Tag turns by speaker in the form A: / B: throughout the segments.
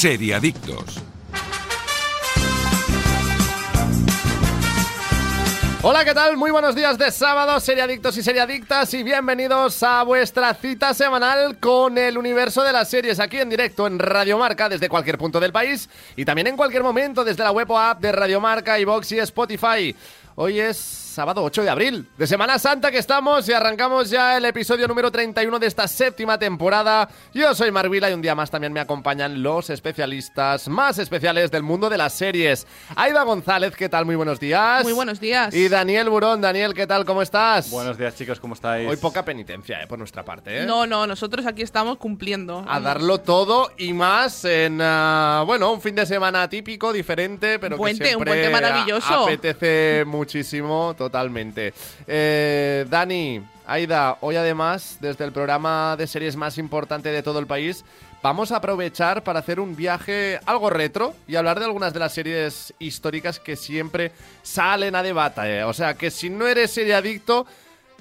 A: Seriadictos.
B: Hola, ¿qué tal? Muy buenos días de sábado, seriadictos y seriadictas, y bienvenidos a vuestra cita semanal con el universo de las series aquí en directo en Radio Marca desde cualquier punto del país y también en cualquier momento desde la web o app de Radio Marca, iVox y Spotify. Hoy es sábado 8 de abril, de Semana Santa que estamos y arrancamos ya el episodio número 31 de esta séptima temporada. Yo soy Marvila y un día más también me acompañan los especialistas más especiales del mundo de las series. Aida González, ¿qué tal? Muy buenos días.
C: Muy buenos días.
B: Y Daniel Burón, Daniel, ¿qué tal? ¿Cómo estás?
D: Buenos días, chicos, ¿cómo estáis?
B: Hoy poca penitencia, eh, por nuestra parte, ¿eh?
C: No, no, nosotros aquí estamos cumpliendo.
B: A darlo todo y más en, uh, bueno, un fin de semana típico, diferente, pero
C: puente,
B: que siempre
C: un puente maravilloso.
B: apetece muchísimo, totalmente. Eh, Dani, Aida, hoy además, desde el programa de series más importante de todo el país, vamos a aprovechar para hacer un viaje algo retro y hablar de algunas de las series históricas que siempre salen a debate. O sea, que si no eres serie adicto,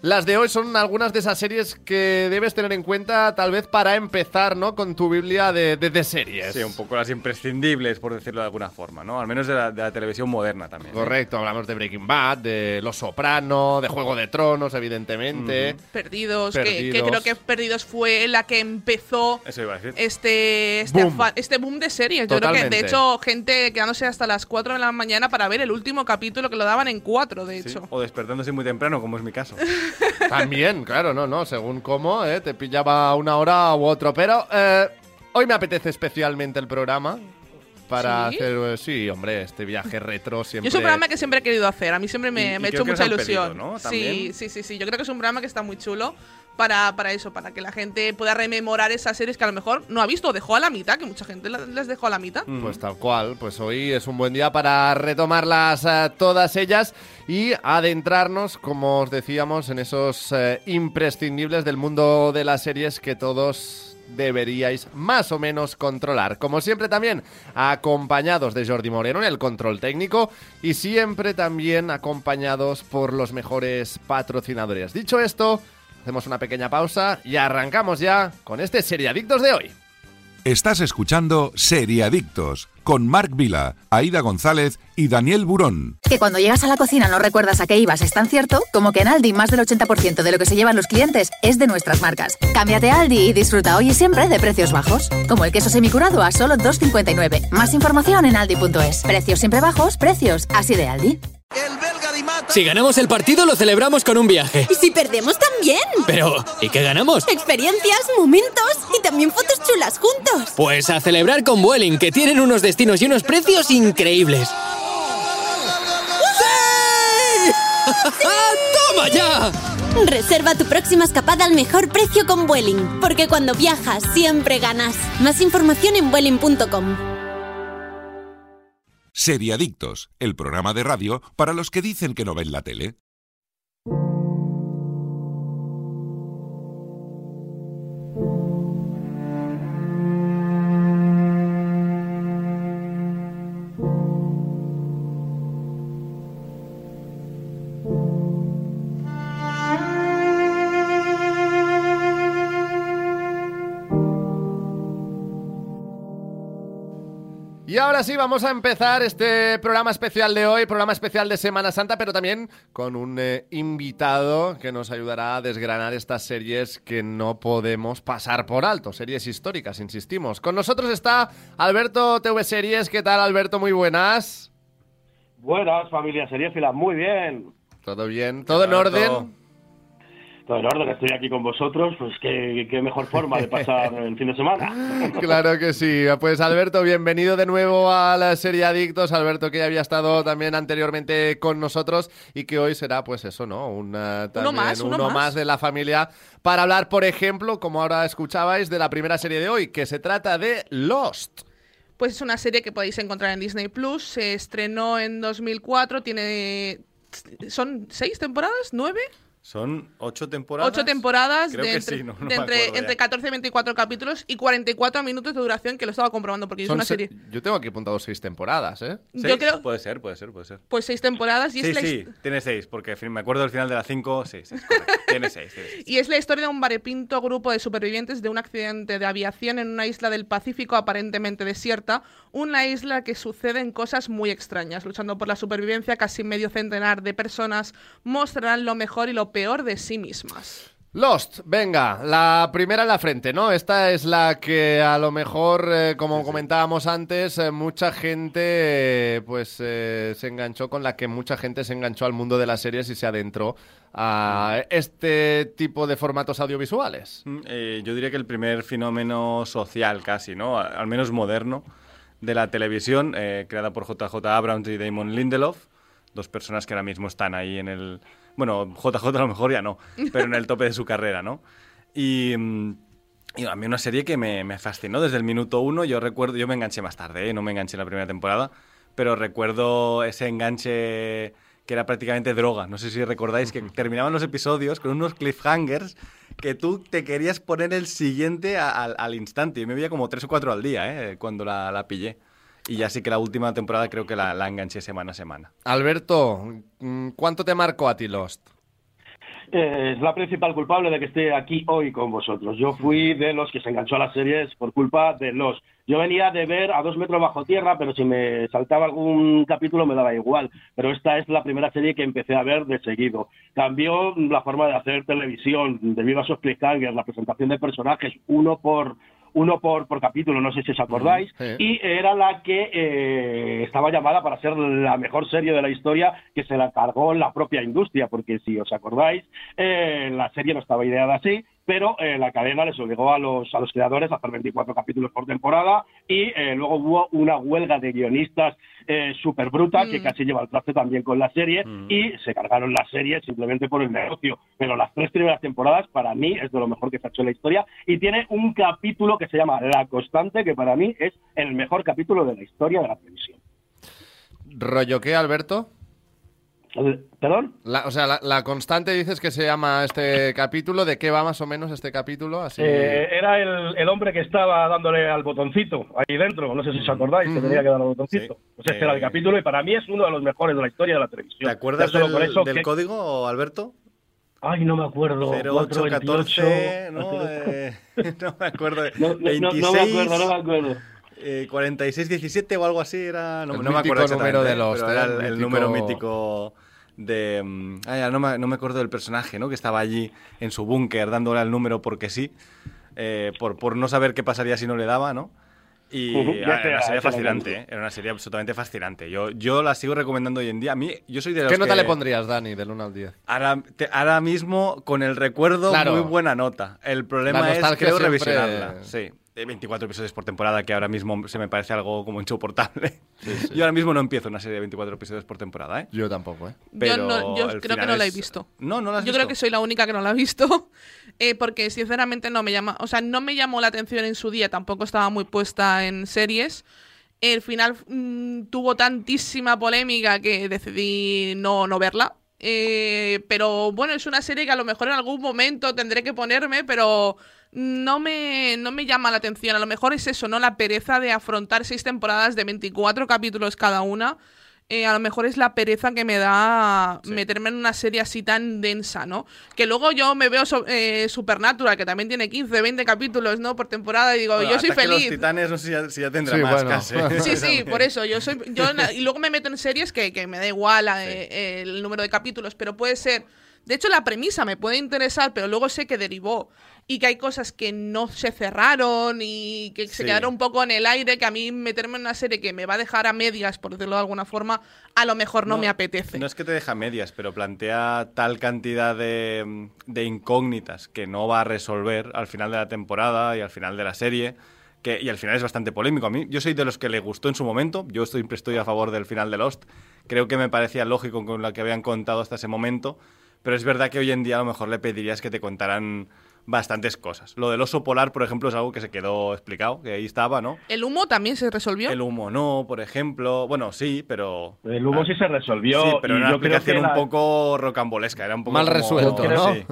B: las de hoy son algunas de esas series que debes tener en cuenta, tal vez para empezar, ¿no? Con tu Biblia de, de, de series.
D: Sí, un poco las imprescindibles, por decirlo de alguna forma, ¿no? Al menos de la, de la televisión moderna también. ¿eh?
B: Correcto, hablamos de Breaking Bad, de Los Soprano, de Juego de Tronos, evidentemente.
C: Perdidos, que- creo que Perdidos fue la que empezó
D: Eso iba a decir.
C: este, este,
B: Boom.
C: afa- este boom de series. Yo creo que,
B: Totalmente.
C: de hecho, gente quedándose hasta las 4 de la mañana para ver el último capítulo que lo daban en 4, de
D: Sí,
C: hecho.
D: O despertándose muy temprano, como es mi caso.
B: También, claro, no, no, según cómo, ¿eh? te pillaba una hora u otro. Pero eh, hoy me apetece especialmente el programa para
C: ¿Sí?
B: hacer, eh, sí, hombre, este viaje retro siempre.
C: Yo es un programa que siempre he querido hacer. A mí siempre
D: Y-
C: me,
D: y
C: ha hecho mucha ilusión.
D: pedido, ¿no?
C: Sí, sí, sí, sí. Yo creo que es un programa que está muy chulo para, para eso, para que la gente pueda rememorar esas series que a lo mejor no ha visto dejó a la mitad, que mucha gente la- les dejó a la mitad.
B: Pues tal cual, pues hoy es un buen día para retomarlas eh, todas ellas y adentrarnos, como os decíamos, en esos eh, imprescindibles del mundo de las series que todos deberíais más o menos controlar. Como siempre también acompañados de Jordi Moreno en el control técnico y siempre también acompañados por los mejores patrocinadores. Dicho esto, hacemos una pequeña pausa y arrancamos ya con este Seriadictos de hoy.
A: Estás escuchando Seriadictos con Marc Vila, Aida González y Daniel Burón.
E: Que cuando llegas a la cocina no recuerdas a qué ibas es tan cierto como que en Aldi más del 80% de lo que se llevan los clientes es de nuestras marcas. Cámbiate a Aldi y disfruta hoy y siempre de precios bajos. Como el queso semicurado a solo 2,59. Más información en aldi.es. Precios siempre bajos, precios así de Aldi.
F: Si ganamos el partido lo celebramos con un viaje.
G: ¿Y si perdemos también?
F: Pero, ¿y qué ganamos?
G: Experiencias, momentos y también fotos chulas juntos.
F: Pues a celebrar con Vueling, que tienen unos destinos y unos precios increíbles. ¡Toma ya!
G: Reserva tu próxima escapada al mejor precio con Vueling, porque cuando viajas siempre ganas. Más información en vueling.com.
A: Seriadictos, el programa de radio para los que dicen que no ven la tele.
B: Y ahora sí, vamos a empezar este programa especial de hoy, programa especial de Semana Santa, pero también con un eh, invitado que nos ayudará a desgranar estas series que no podemos pasar por alto, series históricas, insistimos. Con nosotros está Alberto TV Series. ¿Qué tal, Alberto? Muy buenas.
H: Buenas, familia seriéfila, muy bien.
B: ¿Todo bien? ¿Todo en orden?
H: Todo en orden, estoy aquí con vosotros, pues qué, qué mejor forma de pasar el fin de semana.
B: Claro que sí. Pues Alberto, bienvenido de nuevo a la serie Adictos. Alberto que ya había estado también anteriormente con nosotros y que hoy será pues eso, ¿no? Una, también
C: más, uno
B: uno
C: más.
B: más de la familia para hablar, por ejemplo, como ahora escuchabais, de la primera serie de hoy, que se trata de Lost.
C: Pues es una serie que podéis encontrar en Disney Plus. Se estrenó en 2004. Tiene. ¿Son seis temporadas? ¿Nueve?
D: Son ocho temporadas.
C: Ocho temporadas
D: Creo
C: de,
D: que
C: entre,
D: sí, no- no
C: de
D: me
C: entre,
D: acuerdo ya.
C: entre 14 y 24 capítulos y 44 minutos de duración, que lo estaba comprobando porque es una
B: se-
C: serie.
B: Yo tengo aquí apuntado seis temporadas, ¿eh?
D: ¿Seis?
C: Yo creo,
D: Puede ser, puede ser, puede ser.
C: pues seis temporadas y
D: Sí,
C: es la
D: sí, tiene seis, porque fin- me acuerdo del final de la cinco, sí, tiene seis, tiene seis.
C: Y es la historia de un variopinto grupo de supervivientes de un accidente de aviación en una isla del Pacífico aparentemente desierta, una isla que suceden cosas muy extrañas. Luchando por la supervivencia, casi medio centenar de personas mostrarán lo mejor y lo peor de sí mismas.
B: Lost, venga, la primera en la frente, ¿no? Esta es la que a lo mejor, eh, como comentábamos antes, eh, mucha gente eh, pues eh, se enganchó con la que mucha gente se enganchó al mundo de las series y se adentró a este tipo de formatos audiovisuales.
D: Mm, eh, yo diría que el primer fenómeno social casi, ¿no? Al menos moderno de la televisión, eh, creada por JJ Abrams y Damon Lindelof, dos personas que ahora mismo están ahí en el... Bueno, JJ a lo mejor ya no, pero en el tope de su carrera, ¿no? Y... mm, y a mí una serie que me, me fascinó desde el minuto uno. Yo recuerdo, yo me enganché más tarde, ¿eh? no me enganché en la primera temporada, pero recuerdo ese enganche que era prácticamente droga. No sé si recordáis que terminaban los episodios con unos cliffhangers que tú te querías poner el siguiente a- al, al instante. Yo me veía como tres o cuatro al día ¿eh? cuando la, la pillé. Y ya sí que la última temporada creo que la, la enganché semana a semana.
B: Alberto, mm, ¿cuánto te marcó a ti Lost?
H: Eh, es la principal culpable de que esté aquí hoy con vosotros. Yo fui de los que se enganchó a las series por culpa de los. Yo venía de ver a dos metros bajo tierra, pero si me saltaba algún capítulo me daba igual. Pero esta es la primera serie que empecé a ver de seguido. Cambió la forma de hacer televisión debido a esos cliffhangers, la presentación de personajes, uno por uno por, por capítulo, no sé si os acordáis,
B: Sí.
H: y era la que eh, estaba llamada para ser la mejor serie de la historia que se la cargó la propia industria, porque si os acordáis, eh, la serie no estaba ideada así, pero eh, la cadena les obligó a los, a los creadores a hacer 24 capítulos por temporada y eh, luego hubo una huelga de guionistas eh, súper bruta que
C: Mm.
H: casi lleva el traste también con la serie y se cargaron la serie simplemente por el negocio. Pero las tres primeras temporadas para mí es de lo mejor que se ha hecho en la historia y tiene un capítulo que se llama La Constante, que para mí es el mejor capítulo de la historia de la televisión.
B: ¿Rollo qué, Alberto?
H: Eh, ¿Perdón?
B: La- o sea, la, la constante dices que se llama este capítulo. ¿De qué va más o menos este capítulo? Así.
H: Eh, era el, el hombre que estaba dándole al botoncito ahí dentro, no sé si os acordáis, que
B: Ujú.
H: tenía que dar al botoncito.
D: Sí.
H: Pues este era el
D: Eh,
H: capítulo y para mí es uno de los mejores de la historia de la televisión.
D: ¿Te acuerdas del,
H: por eso
D: del
H: que-
D: código, Alberto?
H: Ay, no me acuerdo.
D: 0814,
H: 428,
D: ¿no? Eh, no me acuerdo.
H: No, no, no,
D: 26,
H: no me acuerdo, no me acuerdo.
D: Eh, 4617 o algo así era. No,
B: El
D: no me acuerdo
B: número de
D: pero era el,
B: El
D: el
B: mítico-
D: número mítico de. mm, Ah, ya no me, no me acuerdo del personaje, ¿no? Que estaba allí en su búnker dándole al número porque sí. eh, por, por no saber qué pasaría si no le daba, ¿no? Y
H: Ujú,
D: ah,
H: ya te-
D: era una serie fascinante. ¿eh? Era una serie absolutamente fascinante. Yo, yo la sigo recomendando hoy en día. A mí, yo soy de los
B: ¿Qué nota
D: que-
B: le pondrías, Dani, del 1 al 10?
D: Ahora, te- ahora mismo, con el recuerdo,
B: Claro.
D: muy buena nota. El problema es, creo,
B: siempre-
D: revisionarla. Sí. Eh, 24 episodios por temporada, que ahora mismo se me parece algo como insoportable. Yo ahora mismo no empiezo una serie de 24 episodios por temporada, ¿eh?
B: Yo tampoco, ¿eh?
D: Pero
C: yo no- yo
D: el
C: creo que no la he
D: es-
C: visto.
D: No, no la has
C: Yo
D: visto.
C: creo que soy la única que no la ha visto, eh, porque sinceramente no me llama, o sea, no me llamó la atención en su día, tampoco estaba muy puesta en series. El final mm, tuvo tantísima polémica que decidí no, no verla. Eh, pero bueno, es una serie que a lo mejor en algún momento tendré que ponerme, pero no me, no me llama la atención. A lo mejor es eso, ¿no? La pereza de afrontar seis temporadas de 24 capítulos cada una. Eh, a lo mejor es la pereza que me da meterme en una serie así tan densa, ¿no? Que luego yo me veo so- eh, Supernatural, que también tiene 15, 20 capítulos, ¿no? Por temporada, y digo,
D: Bueno,
C: yo soy feliz.
D: Los titanes, no sé si ya, si ya tendrá
B: Sí,
D: más
B: bueno.
D: casi.
C: Sí, sí, por eso. Yo soy. Yo, y luego me meto en series que, que me da igual eh, el número de capítulos, pero puede ser. De hecho, la premisa me puede interesar, pero luego sé que derivó y que hay cosas que no se cerraron y que se
D: Sí.
C: quedaron un poco en el aire, que a mí meterme en una serie que me va a dejar a medias, por decirlo de alguna forma, a lo mejor no, me apetece.
D: No es que te deja medias, pero plantea tal cantidad de, de incógnitas que no va a resolver al final de la temporada y al final de la serie. Que, y al final es bastante polémico. A mí, yo soy de los que le gustó en su momento. Yo estoy, siempre estoy a favor del final de Lost. Creo que me parecía lógico con lo que habían contado hasta ese momento. Pero es verdad que hoy en día a lo mejor le pedirías que te contaran bastantes cosas. Lo del oso polar, por ejemplo, es algo que se quedó explicado, que ahí estaba, ¿no?
C: ¿El humo también se resolvió?
D: El humo no, por ejemplo. Bueno, sí, pero.
H: El humo sí se resolvió.
D: Sí, pero
H: y
D: era una explicación
H: que
D: un
H: la-
D: poco rocambolesca. Era un poco
B: Mal
D: como-
B: resuelto, ¿no?
D: Sí.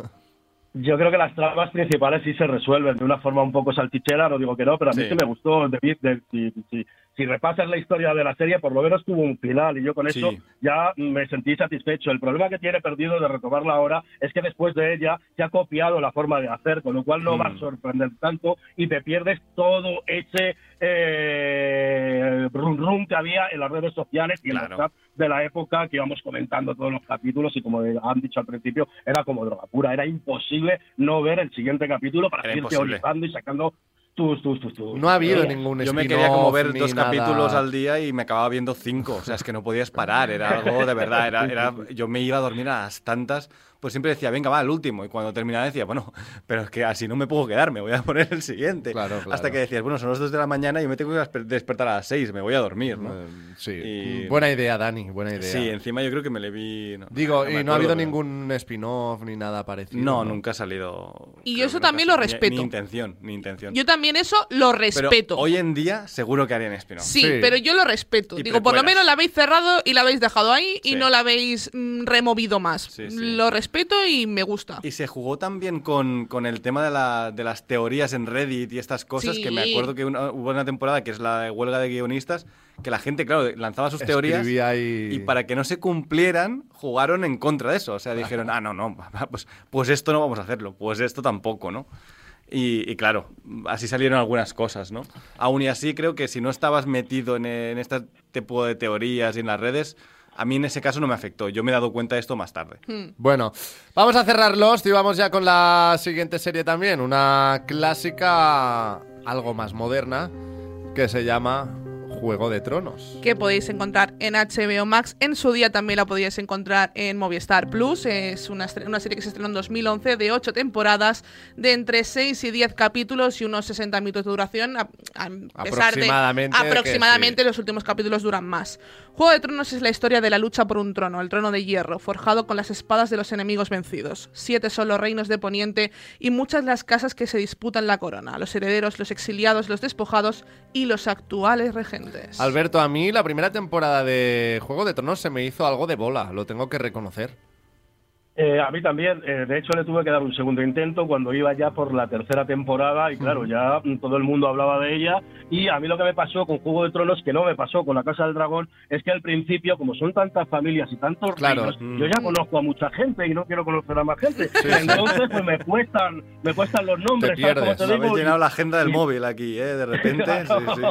H: Yo creo que las tramas principales sí se resuelven de una forma un poco salchichera, no digo que no, pero a mí
D: Sí.
H: sí me gustó. de- de- si, si- repasas la historia de la serie, por lo menos tuvo un final y yo con eso ya me sentí satisfecho. El problema que tiene perdido de retomarla ahora es que después de ella se ha copiado la forma de hacer, con lo cual no va a
D: Mm.
H: sorprender tanto y te pierdes todo ese eh, rum rum que había en las redes sociales y en
D: Claro.
H: los chats de la época que íbamos comentando todos los capítulos y como han dicho al principio, era como droga pura, era imposible no ver el siguiente capítulo para
D: Era
H: seguir
D: imposible.
H: teorizando y sacando tus, tus, tus, tus.
B: No ha habido
H: Eh,
B: ningún
D: Yo me quería como ver dos
B: nada.
D: capítulos al día y me acababa viendo cinco. O sea, es que no podías parar. Era algo de verdad. Era, era, yo me iba a dormir a las tantas. Pues siempre decía, venga, va, el último. Y cuando terminaba decía, bueno, pero es que así no me puedo quedar, me voy a poner el siguiente.
B: Claro, claro.
D: Hasta que decías, bueno, son las dos de la mañana y yo me tengo que desper- despertar a las seis, me voy a dormir, ¿no?
B: Eh, Sí.
D: Y-
B: Buena idea, Dani, buena idea.
D: Sí, encima yo creo que me le vi. no-
B: Digo, y no ha habido
D: pero-
B: ningún spin-off ni nada parecido.
D: No, nunca ha salido.
C: Y
D: creo
C: eso también lo.
D: Ni-
C: respeto.
D: Ni, intención, ni intención.
C: Yo también eso lo
D: pero
C: respeto.
D: hoy en día seguro que harían spin-off.
C: Sí,
B: Sí.
C: pero yo lo respeto.
D: Y
C: Digo, por lo menos la habéis cerrado y la habéis dejado ahí y
D: Sí.
C: no la habéis mm, removido más.
D: Sí, sí.
C: Lo respeto y me gusta.
D: Y se jugó también con, con el tema de, la- de las teorías en Reddit y estas cosas, que me
C: Sí.
D: acuerdo que una- hubo una temporada que es la de huelga de guionistas, que la gente, claro, lanzaba sus teorías
B: Escribía ahí-
D: y para que no se cumplieran, jugaron en contra de eso. O sea, dijeron, ah, no, no, pues, pues esto no vamos a hacerlo, pues esto tampoco, ¿no? Y, y claro, así salieron algunas cosas, ¿no? Aún y así creo que si no estabas metido en, en este tipo de teorías y en las redes, a mí en ese caso no me afectó. Yo me he dado cuenta de esto más tarde.
C: Hmm.
B: Bueno, vamos a cerrar Lost y vamos ya con la siguiente serie también. Una clásica algo más moderna que se llama Juego de Tronos.
C: que podéis encontrar en HBO Max. En su día también la podíais encontrar en Movistar Plus. Es una, una serie que se estrenó en 2011 de 8 temporadas, de entre 6 y 10 capítulos y unos 60 minutos de duración. A, a pesar de
B: Aproximadamente, que
C: aproximadamente
B: sí.
C: los últimos capítulos duran más. Juego de Tronos es la historia de la lucha por un trono, el trono de hierro, forjado con las espadas de los enemigos vencidos. Siete son los reinos de Poniente y muchas las casas que se disputan la corona, los herederos, los exiliados, los despojados y los actuales regentes.
B: Alberto, a mí la primera temporada de Juego de Tronos se me hizo algo de bola, lo tengo que reconocer.
H: Eh, a mí también, eh, de hecho le tuve que dar un segundo intento cuando iba ya por la tercera temporada y claro, ya todo el mundo hablaba de ella y a mí lo que me pasó con Juego de Tronos, que no me pasó con la Casa del Dragón, es que al principio, como son tantas familias y tantos
B: Claro.
H: reinos,
B: Mm.
H: yo ya conozco a mucha gente y no quiero conocer a más gente. Entonces pues me cuestan, me cuestan los nombres.
B: Te
H: ¿sabes cómo
B: pierdes.
H: te digo?
D: llenado la agenda del móvil aquí, ¿eh? De repente. Sí, sí.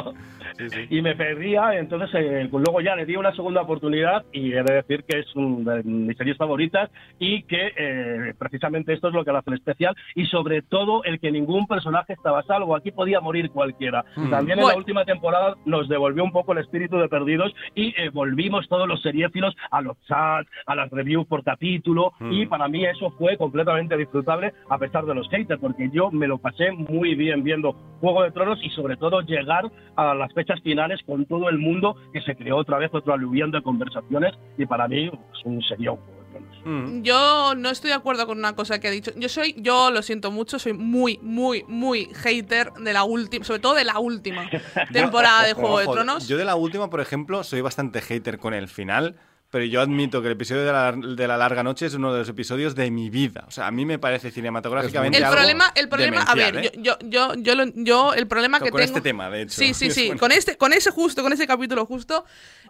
D: Sí, sí.
H: y me perdía, entonces eh, luego ya le di una segunda oportunidad y he de decir que es una de mis series favoritas y que eh, precisamente esto es lo que la hace especial y sobre todo el que ningún personaje estaba a salvo, aquí podía morir cualquiera.
B: Hmm.
H: También en
C: Bueno.
H: la última temporada nos devolvió un poco el espíritu de Perdidos y eh, volvimos todos los seriéfilos a los chats, a las reviews por capítulo
D: Hmm.
H: y para mí eso fue completamente disfrutable a pesar de los haters porque yo me lo pasé muy bien viendo Juego de Tronos y sobre todo llegar a las fechas finales con todo el mundo que se creó otra vez otro aluvión de conversaciones y para mí es un serión Juego de Tronos.
D: Mm.
C: Yo no estoy de acuerdo con una cosa que ha dicho. Yo soy, yo lo siento mucho, soy muy, muy, muy hater de la última, sobre todo de la última temporada de Juego de Tronos.
D: Yo de la última, por ejemplo, soy bastante hater con el final. Pero yo admito que el episodio de la, de la larga noche es uno de los episodios de mi vida. O sea, a mí me parece cinematográficamente
C: el
D: algo
C: problema, el problema, a ver,
D: ¿eh?
C: yo, yo, yo, yo, lo- yo el problema
D: Con-
C: que
D: con
C: tengo.
D: este tema, de hecho.
C: Sí, sí, sí.
D: bueno.
C: Con este, con ese justo, con ese capítulo justo.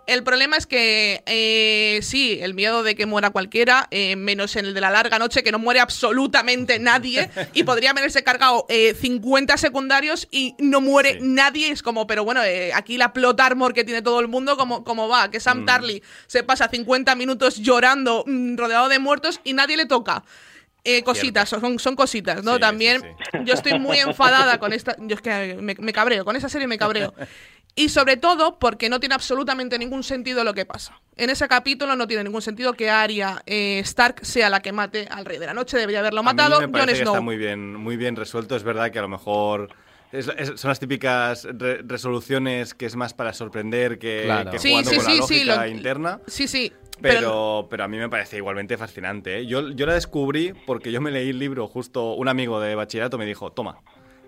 C: El problema es que eh, sí, el miedo de que muera cualquiera, eh, menos en el de la larga noche, que no muere absolutamente nadie, y podría haberse cargado eh, 50 secundarios y no muere
D: Sí.
C: nadie. Es como, pero bueno, eh, aquí la plot armor que tiene todo el mundo, como, como va, que
D: Mm.
C: Sam Tarly se pasa 50 minutos llorando, mm, rodeado de muertos, y nadie le toca. Eh, cositas, son, son cositas, ¿no?
D: Sí,
C: También
D: sí,
C: yo estoy muy enfadada con esta. Yo es que me, me cabreo, con esa serie me cabreo. Y sobre todo porque no tiene absolutamente ningún sentido lo que pasa. En ese capítulo no tiene ningún sentido que Arya eh, Stark sea la que mate al Rey de la Noche. Debería haberlo
D: A mí
C: matado Jon
D: que
C: Snow.
D: está muy bien, muy bien resuelto. Es verdad que a lo mejor es- es- son las típicas re- resoluciones que es más para sorprender que,
B: Claro.
D: que jugando
C: sí,
D: con la
C: sí,
D: lógica
C: sí, lo-
D: interna.
C: Sí, sí. Pero,
D: Pero, pero a mí me parece igualmente fascinante. ¿eh? Yo, yo la descubrí porque yo me leí el libro, justo un amigo de bachillerato me dijo, toma,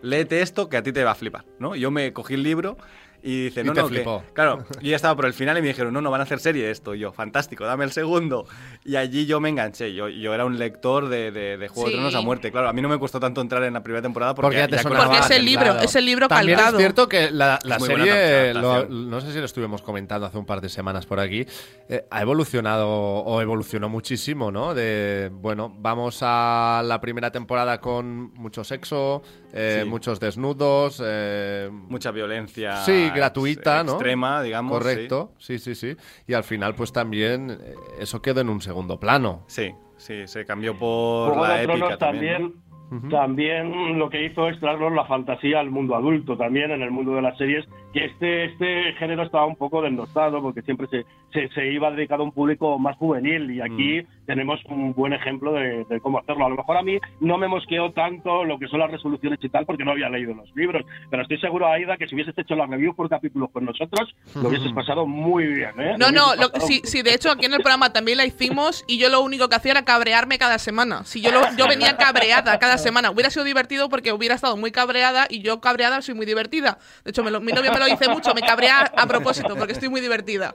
D: léete esto que a ti te va a flipar, ¿no? Yo me cogí el libro y dice,
B: Y
D: no,
B: te
D: no, que-
B: flipó.
D: claro, yo ya estaba por el final y me dijeron, no, no, van a hacer serie de esto. Y yo, fantástico, dame el segundo. Y allí yo me enganché. Yo, yo era un lector de, de, de Juego
C: Sí.
D: de Tronos a muerte. Claro, a mí no me costó tanto entrar en la primera temporada porque,
B: Porque ya te
D: ya
B: sonaba.
C: Porque es el
B: claro.
C: libro, es el libro
B: También
C: calcado.
B: es cierto que la, serie, lo- no sé si lo estuvimos comentando hace un par de semanas por aquí, eh, ha evolucionado o evolucionó muchísimo, ¿no? De, bueno, vamos a la primera temporada con mucho sexo, eh,
D: Sí.
B: muchos desnudos, eh,
D: mucha violencia
B: Sí, gratuita, ¿no?
D: extrema, digamos.
B: correcto, sí. sí, sí, Y al final, pues también eh, eso quedó en un segundo plano.
D: Sí, sí, se cambió por
H: Juego
D: la
H: de
D: épica también.
H: también,
D: ¿no?
H: también lo que hizo es traernos la fantasía al mundo adulto, también en el mundo de las series, que este, este género estaba un poco desnostado porque siempre se, se, se iba dedicado a un público más juvenil y aquí
D: Mm.
H: tenemos un buen ejemplo de, de cómo hacerlo. A lo mejor a mí no me mosqueó tanto lo que son las resoluciones y tal porque no había leído los libros, pero estoy seguro, Aida, que si hubieses hecho la review por capítulos con nosotros, lo hubieses pasado muy bien. ¿eh?
C: No, no, lo- sí, sí, de hecho aquí en el programa también la hicimos y yo lo único que hacía era cabrearme cada semana. Si yo, lo- yo venía cabreada cada semana, hubiera sido divertido porque hubiera estado muy cabreada y yo cabreada soy muy divertida. De hecho, me lo- mi novio me lo dice mucho, me cabrea a propósito porque estoy muy divertida.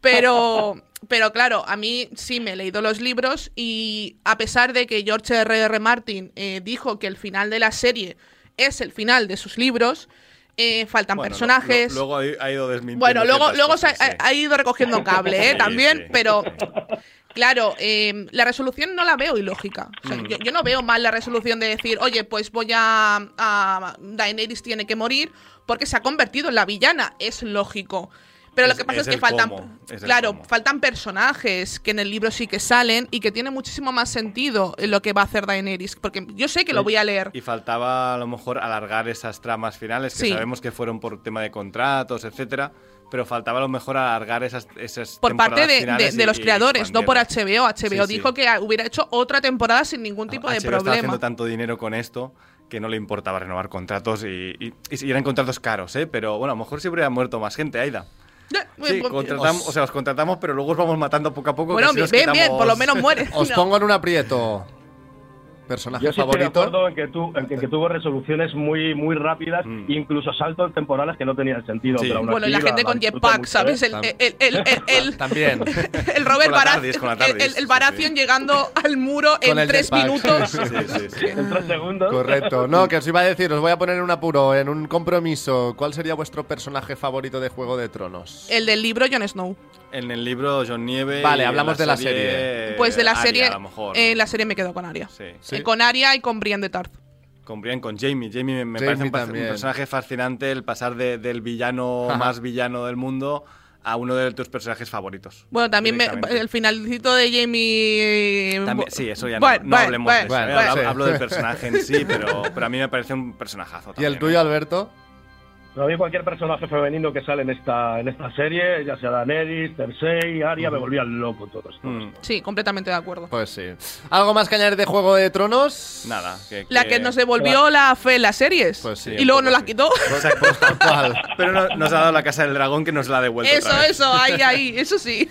C: Pero, pero claro, a mí sí me he leído los libros y a pesar de que George R. R. Martin eh, dijo que el final de la serie es el final de sus libros, eh, faltan
D: Bueno,
C: personajes.
D: lo- luego ha ido desmintiendo.
C: Bueno, luego, luego ha,
D: cosas, sí.
C: ha ido recogiendo cable, ¿eh?
D: Sí,
C: También,
D: sí.
C: pero claro, eh, la resolución no la veo ilógica. O sea,
D: Mm.
C: yo, yo no veo mal la resolución de decir, oye, pues voy a, a. Daenerys tiene que morir porque se ha convertido en la villana. Es lógico. Pero
D: Es-
C: lo que pasa es,
D: es
C: que faltan.
D: cómo, es el
C: claro,
D: cómo.
C: faltan personajes que en el libro sí que salen y que tiene muchísimo más sentido en lo que va a hacer Daenerys. Porque yo sé que lo voy a leer.
D: Y faltaba a lo mejor alargar esas tramas finales que
C: Sí.
D: sabemos que fueron por tema de contratos, etcétera. Pero faltaba a lo mejor alargar esas, esas
C: por parte de, de- de los creadores, no por. HBO. HBO
D: Sí, sí.
C: dijo que hubiera hecho otra temporada sin ningún tipo de
D: HBO
C: problema.
D: haciendo tanto dinero con esto que no le importaba renovar contratos y, y, y eran contratos caros, ¿eh? Pero bueno, a lo mejor si hubiera muerto más gente, Aida. Sí,
C: pues-
D: contratamos, o sea, os contratamos, pero luego os vamos matando poco a poco.
C: Bueno, bien, bien, por lo menos muere.
B: Os
C: No.
B: pongo en un aprieto. Personaje
H: Yo sí estoy de
B: favorito.
H: acuerdo en que, tu- en que, que tuvo resoluciones muy muy rápidas,
D: Mm.
H: incluso saltos temporales que no tenían sentido.
D: Sí.
H: pero aún
C: Bueno, y la gente
H: la-
C: con jetpack, ¿sabes?
H: ¿eh?
C: El, el, el, el, el-
B: También.
C: el Robert Baratheon, el, Baratheon
D: sí.
C: llegando al muro
B: Con
C: en tres
B: jetpack.
C: minutos.
D: Sí, sí, sí.
H: En tres segundos.
B: Correcto. No, que os iba a decir, os voy a poner en un apuro, en un compromiso. ¿Cuál sería vuestro personaje favorito de Juego de Tronos?
C: El del libro Jon Snow.
D: En el libro John Nieve.
B: Vale,
D: y
B: hablamos de la serie.
C: Pues de la serie,
D: A lo mejor.
C: eh, la serie me quedo con Arya.
D: Sí.
B: Sí.
C: Eh, con Arya y con Brienne de Tarth.
D: Con Brian, con Jamie. Jamie me, me
B: Jamie
D: parece un,
B: también.
D: personaje fascinante el pasar de- del villano
B: Ajá.
D: más villano del mundo a uno de tus personajes favoritos.
C: Bueno, también me- el finalcito de Jamie.
D: También- sí, eso ya
C: Bueno,
D: no, no
C: bueno,
D: hablemos
C: bueno,
D: de eso. ¿eh?
B: bueno,
D: Hablo,
B: sí.
D: hablo del personaje en sí, pero, pero a mí me parece un personajazo.
B: ¿Y el
D: también,
B: tuyo,
D: ¿eh?
B: Alberto?
H: A mí cualquier personaje femenino que sale en esta en esta serie, ya sea Daenerys, Cersei, Arya, me volvían loco todos. todos.
D: Mm,
C: Sí, completamente de acuerdo.
B: Pues sí. ¿Algo más que añadir de Juego de Tronos?
D: nada. Que,
C: La que nos devolvió la fe en las series.
B: Pues sí,
C: y luego nos
D: poco
C: la quitó.
B: Pues cual.
D: Pero no- nos ha dado la casa del dragón que nos la ha devuelto.
C: Eso,
D: otra vez.
C: eso, ahí, ahí, eso sí.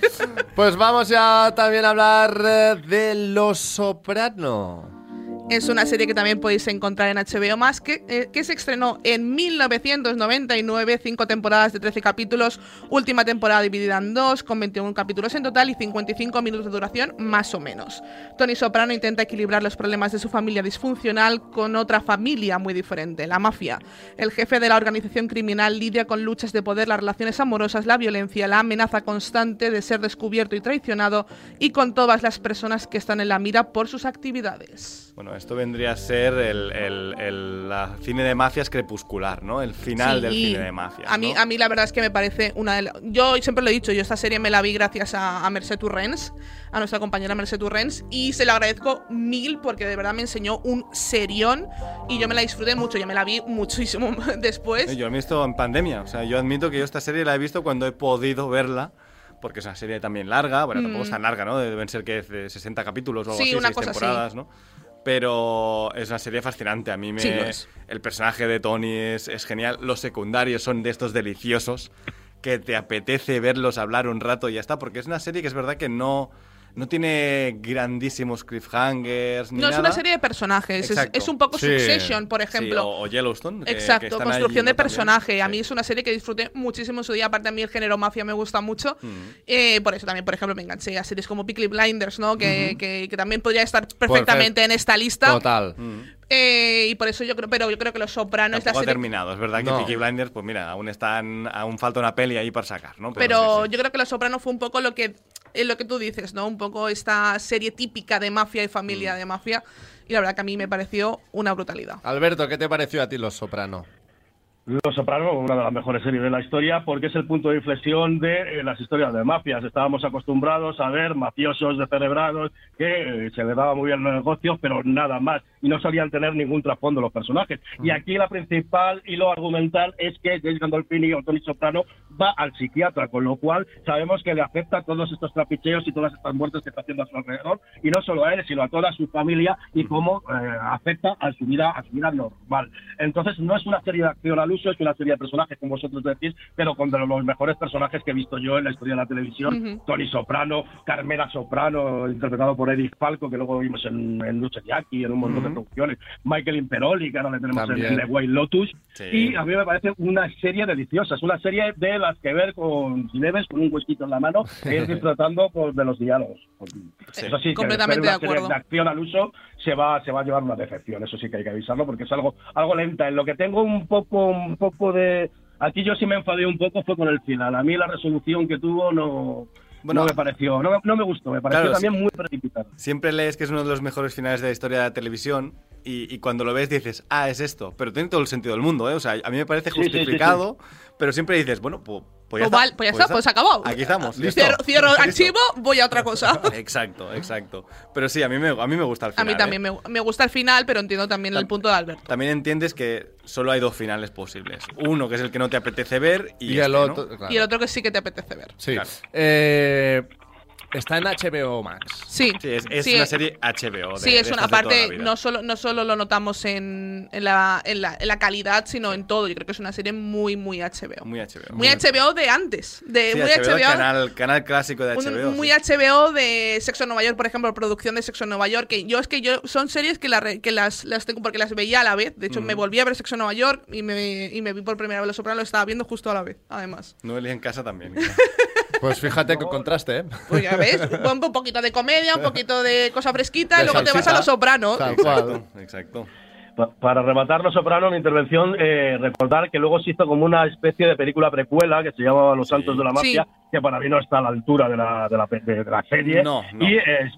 B: Pues vamos ya también a hablar eh, de Los Soprano.
C: Es una serie que también podéis encontrar en HBO Más, que, eh, que se estrenó en 1999, cinco temporadas de 13 capítulos, última temporada dividida en dos, con 21 capítulos en total y 55 minutos de duración, más o menos. Tony Soprano intenta equilibrar los problemas de su familia disfuncional con otra familia muy diferente, la mafia. El jefe de la organización criminal lidia con luchas de poder, las relaciones amorosas, la violencia, la amenaza constante de ser descubierto y traicionado, y con todas las personas que están en la mira por sus actividades.
D: Bueno, esto vendría a ser el, el- el- la cine de mafias crepuscular, ¿no? El final
C: Sí,
D: del cine de mafias.
C: A mí,
D: ¿no?
C: a mí la verdad es que me parece una de las... Yo siempre lo he dicho, yo esta serie me la vi gracias a, a Merced a nuestra compañera Merced Turrens, y se lo agradezco mil porque de verdad me enseñó un serión y yo me la disfruté mucho, yo me la vi muchísimo después.
D: Yo la he visto en pandemia. O sea, yo admito que yo esta serie la he visto cuando he podido verla. Porque es una serie también larga. Bueno, tampoco es tan larga, ¿no? Deben ser que de 60 capítulos o algo
C: Mm. Sí,
D: así,
C: una
D: seis
C: cosa así.
D: temporadas, ¿no? Pero es una serie fascinante. A mí me.
C: Sí, es.
D: El personaje de Tony es, es genial. Los secundarios son de estos deliciosos que te apetece verlos hablar un rato y ya está. Porque es una serie que es verdad que no. No tiene grandísimos cliffhangers ni
C: No, es una serie de personajes. Es, un poco
B: Sí.
C: Succession, por
D: Sí,
C: ejemplo.
D: o, o Yellowstone. que- que
C: Exacto, construcción de
D: También.
C: personaje. A mí
D: Sí.
C: es una serie que disfruté muchísimo en su día. Aparte, a mí el género mafia me gusta mucho.
D: Mm.
C: Eh, por eso también, por ejemplo, me enganché a series como Peaky Blinders, ¿no? Que, que- que también podría estar perfectamente en esta lista.
B: Total.
C: Eh, y por eso yo creo, pero yo creo que Los Sopranos
D: Tampoco ha
C: serie.
D: terminado. Es verdad que
B: No.
D: Peaky Blinders, pues mira, aún están, aún falta una peli ahí para sacar, ¿no?
C: Pero
D: sí, sí.
C: yo creo que Los Sopranos fue un poco lo que, eh, lo que tú dices, ¿no? Un poco esta serie típica de mafia y familia
D: Mm.
C: de mafia. Y la verdad que a mí me pareció una brutalidad.
B: Alberto, ¿qué te pareció a ti Los Soprano?
H: Los Soprano, una de las mejores series de la historia, porque es el punto de inflexión de eh, las historias de mafias. Estábamos acostumbrados a ver mafiosos descerebrados que eh, se les daba muy bien los negocios, pero nada más. Y no solían tener ningún trasfondo los personajes. Y aquí la principal hilo argumental es que James Gandolfini o Tony Soprano va al psiquiatra, con lo cual sabemos que le afecta todos estos trapicheos y todas estas muertes que está haciendo a su alrededor. Y no solo a él, sino a toda su familia y cómo eh, afecta a su vida, a su vida normal. Entonces no es una serie de acción al uso, es una serie de personajes, como vosotros decís, pero con de los mejores personajes que he visto yo en la historia de la televisión.
C: Ujú.
H: Tony Soprano, Carmela Soprano, interpretado por Edith Falco, que luego vimos en, en Lucha Jackie, en un montón de producciones. Michael Imperoli, que ahora le tenemos
B: También.
H: en The White Lotus.
D: Sí.
H: Y a mí me parece una serie deliciosa. Es una serie de las que ver con, si bebes, con un huesquito en la mano, e ir disfrutando pues, de los diálogos.
D: Sí.
H: Eso sí, que
C: Completamente
H: una
C: de
H: serie
C: acuerdo.
H: de acción al uso se va, se va a llevar una decepción. Eso sí que hay que avisarlo porque es algo, algo lenta. En lo que tengo un poco, un poco de. Aquí yo sí me enfadé un poco fue con el final. A mí la resolución que tuvo no,
D: Bueno,
H: no me pareció, no, me- no me gustó, me pareció
D: claro,
H: también
D: sí.
H: muy precipitado.
D: Siempre lees que es uno de los mejores finales de la historia de la televisión y, y cuando lo ves dices, ah, es esto. Pero tiene todo el sentido del mundo, ¿eh? O sea, a mí me parece
H: Sí, sí, sí,
D: justificado, pero siempre dices, bueno, pues, pues ya
C: Pues
D: está.
C: pues ya está, pues acabó.
D: Aquí estamos, listo.
C: Cierro, cierro
D: Listo.
C: archivo, voy a otra cosa.
D: Exacto, exacto. Pero sí, a mí me, a mí me gusta el
C: A
D: final.
C: mí también
D: ¿eh?
C: me, me gusta el final, pero entiendo también el punto de Alberto.
D: También entiendes que solo hay dos finales posibles. Uno que es el que no te apetece ver y,
B: Y,
D: este,
B: el
D: ¿no?
B: otro. claro.
C: Y el otro que sí que te apetece ver.
B: Sí.
D: Claro.
B: Eh, está en HBO Max.
C: Sí,
D: Sí, es, es
C: Sí,
D: una serie HBO. De,
C: Sí, es una
D: de la
C: parte, no solo, no solo lo notamos en, en, la, en, la, en la calidad, sino en todo. Yo creo que es una serie muy, muy HBO.
D: Muy HBO.
C: Muy HBO de antes. De,
D: Sí,
C: muy
D: HBO,
C: HBO.
D: canal, canal clásico de
C: un-
D: HBO.
C: muy
D: sí.
C: HBO de Sexo en Nueva York, por ejemplo, producción de Sexo en Nueva York. Que yo es que yo son series que, la que las, las tengo porque las veía a la vez. De hecho, me volví a ver Sexo en Nueva York y me, y me vi por primera vez Los Sopranos. Lo estaba viendo justo a la vez, además.
D: Noelia en casa también.
B: Pues fíjate que contraste, ¿eh?
C: Pues ya ves, un, un poquito de comedia, un poquito de cosa fresquita
B: De
C: y luego te vas a. Los Sopranos.
D: Exacto, exacto.
H: Pa- Para rematar Los Soprano, una intervención, eh, recordar que luego se hizo como una especie de película precuela que se llamaba Los Santos de la Mafia,
C: Sí.
H: que para mí no está a la altura de la, de la, pe- de la serie.
D: No, no.
H: Y eh,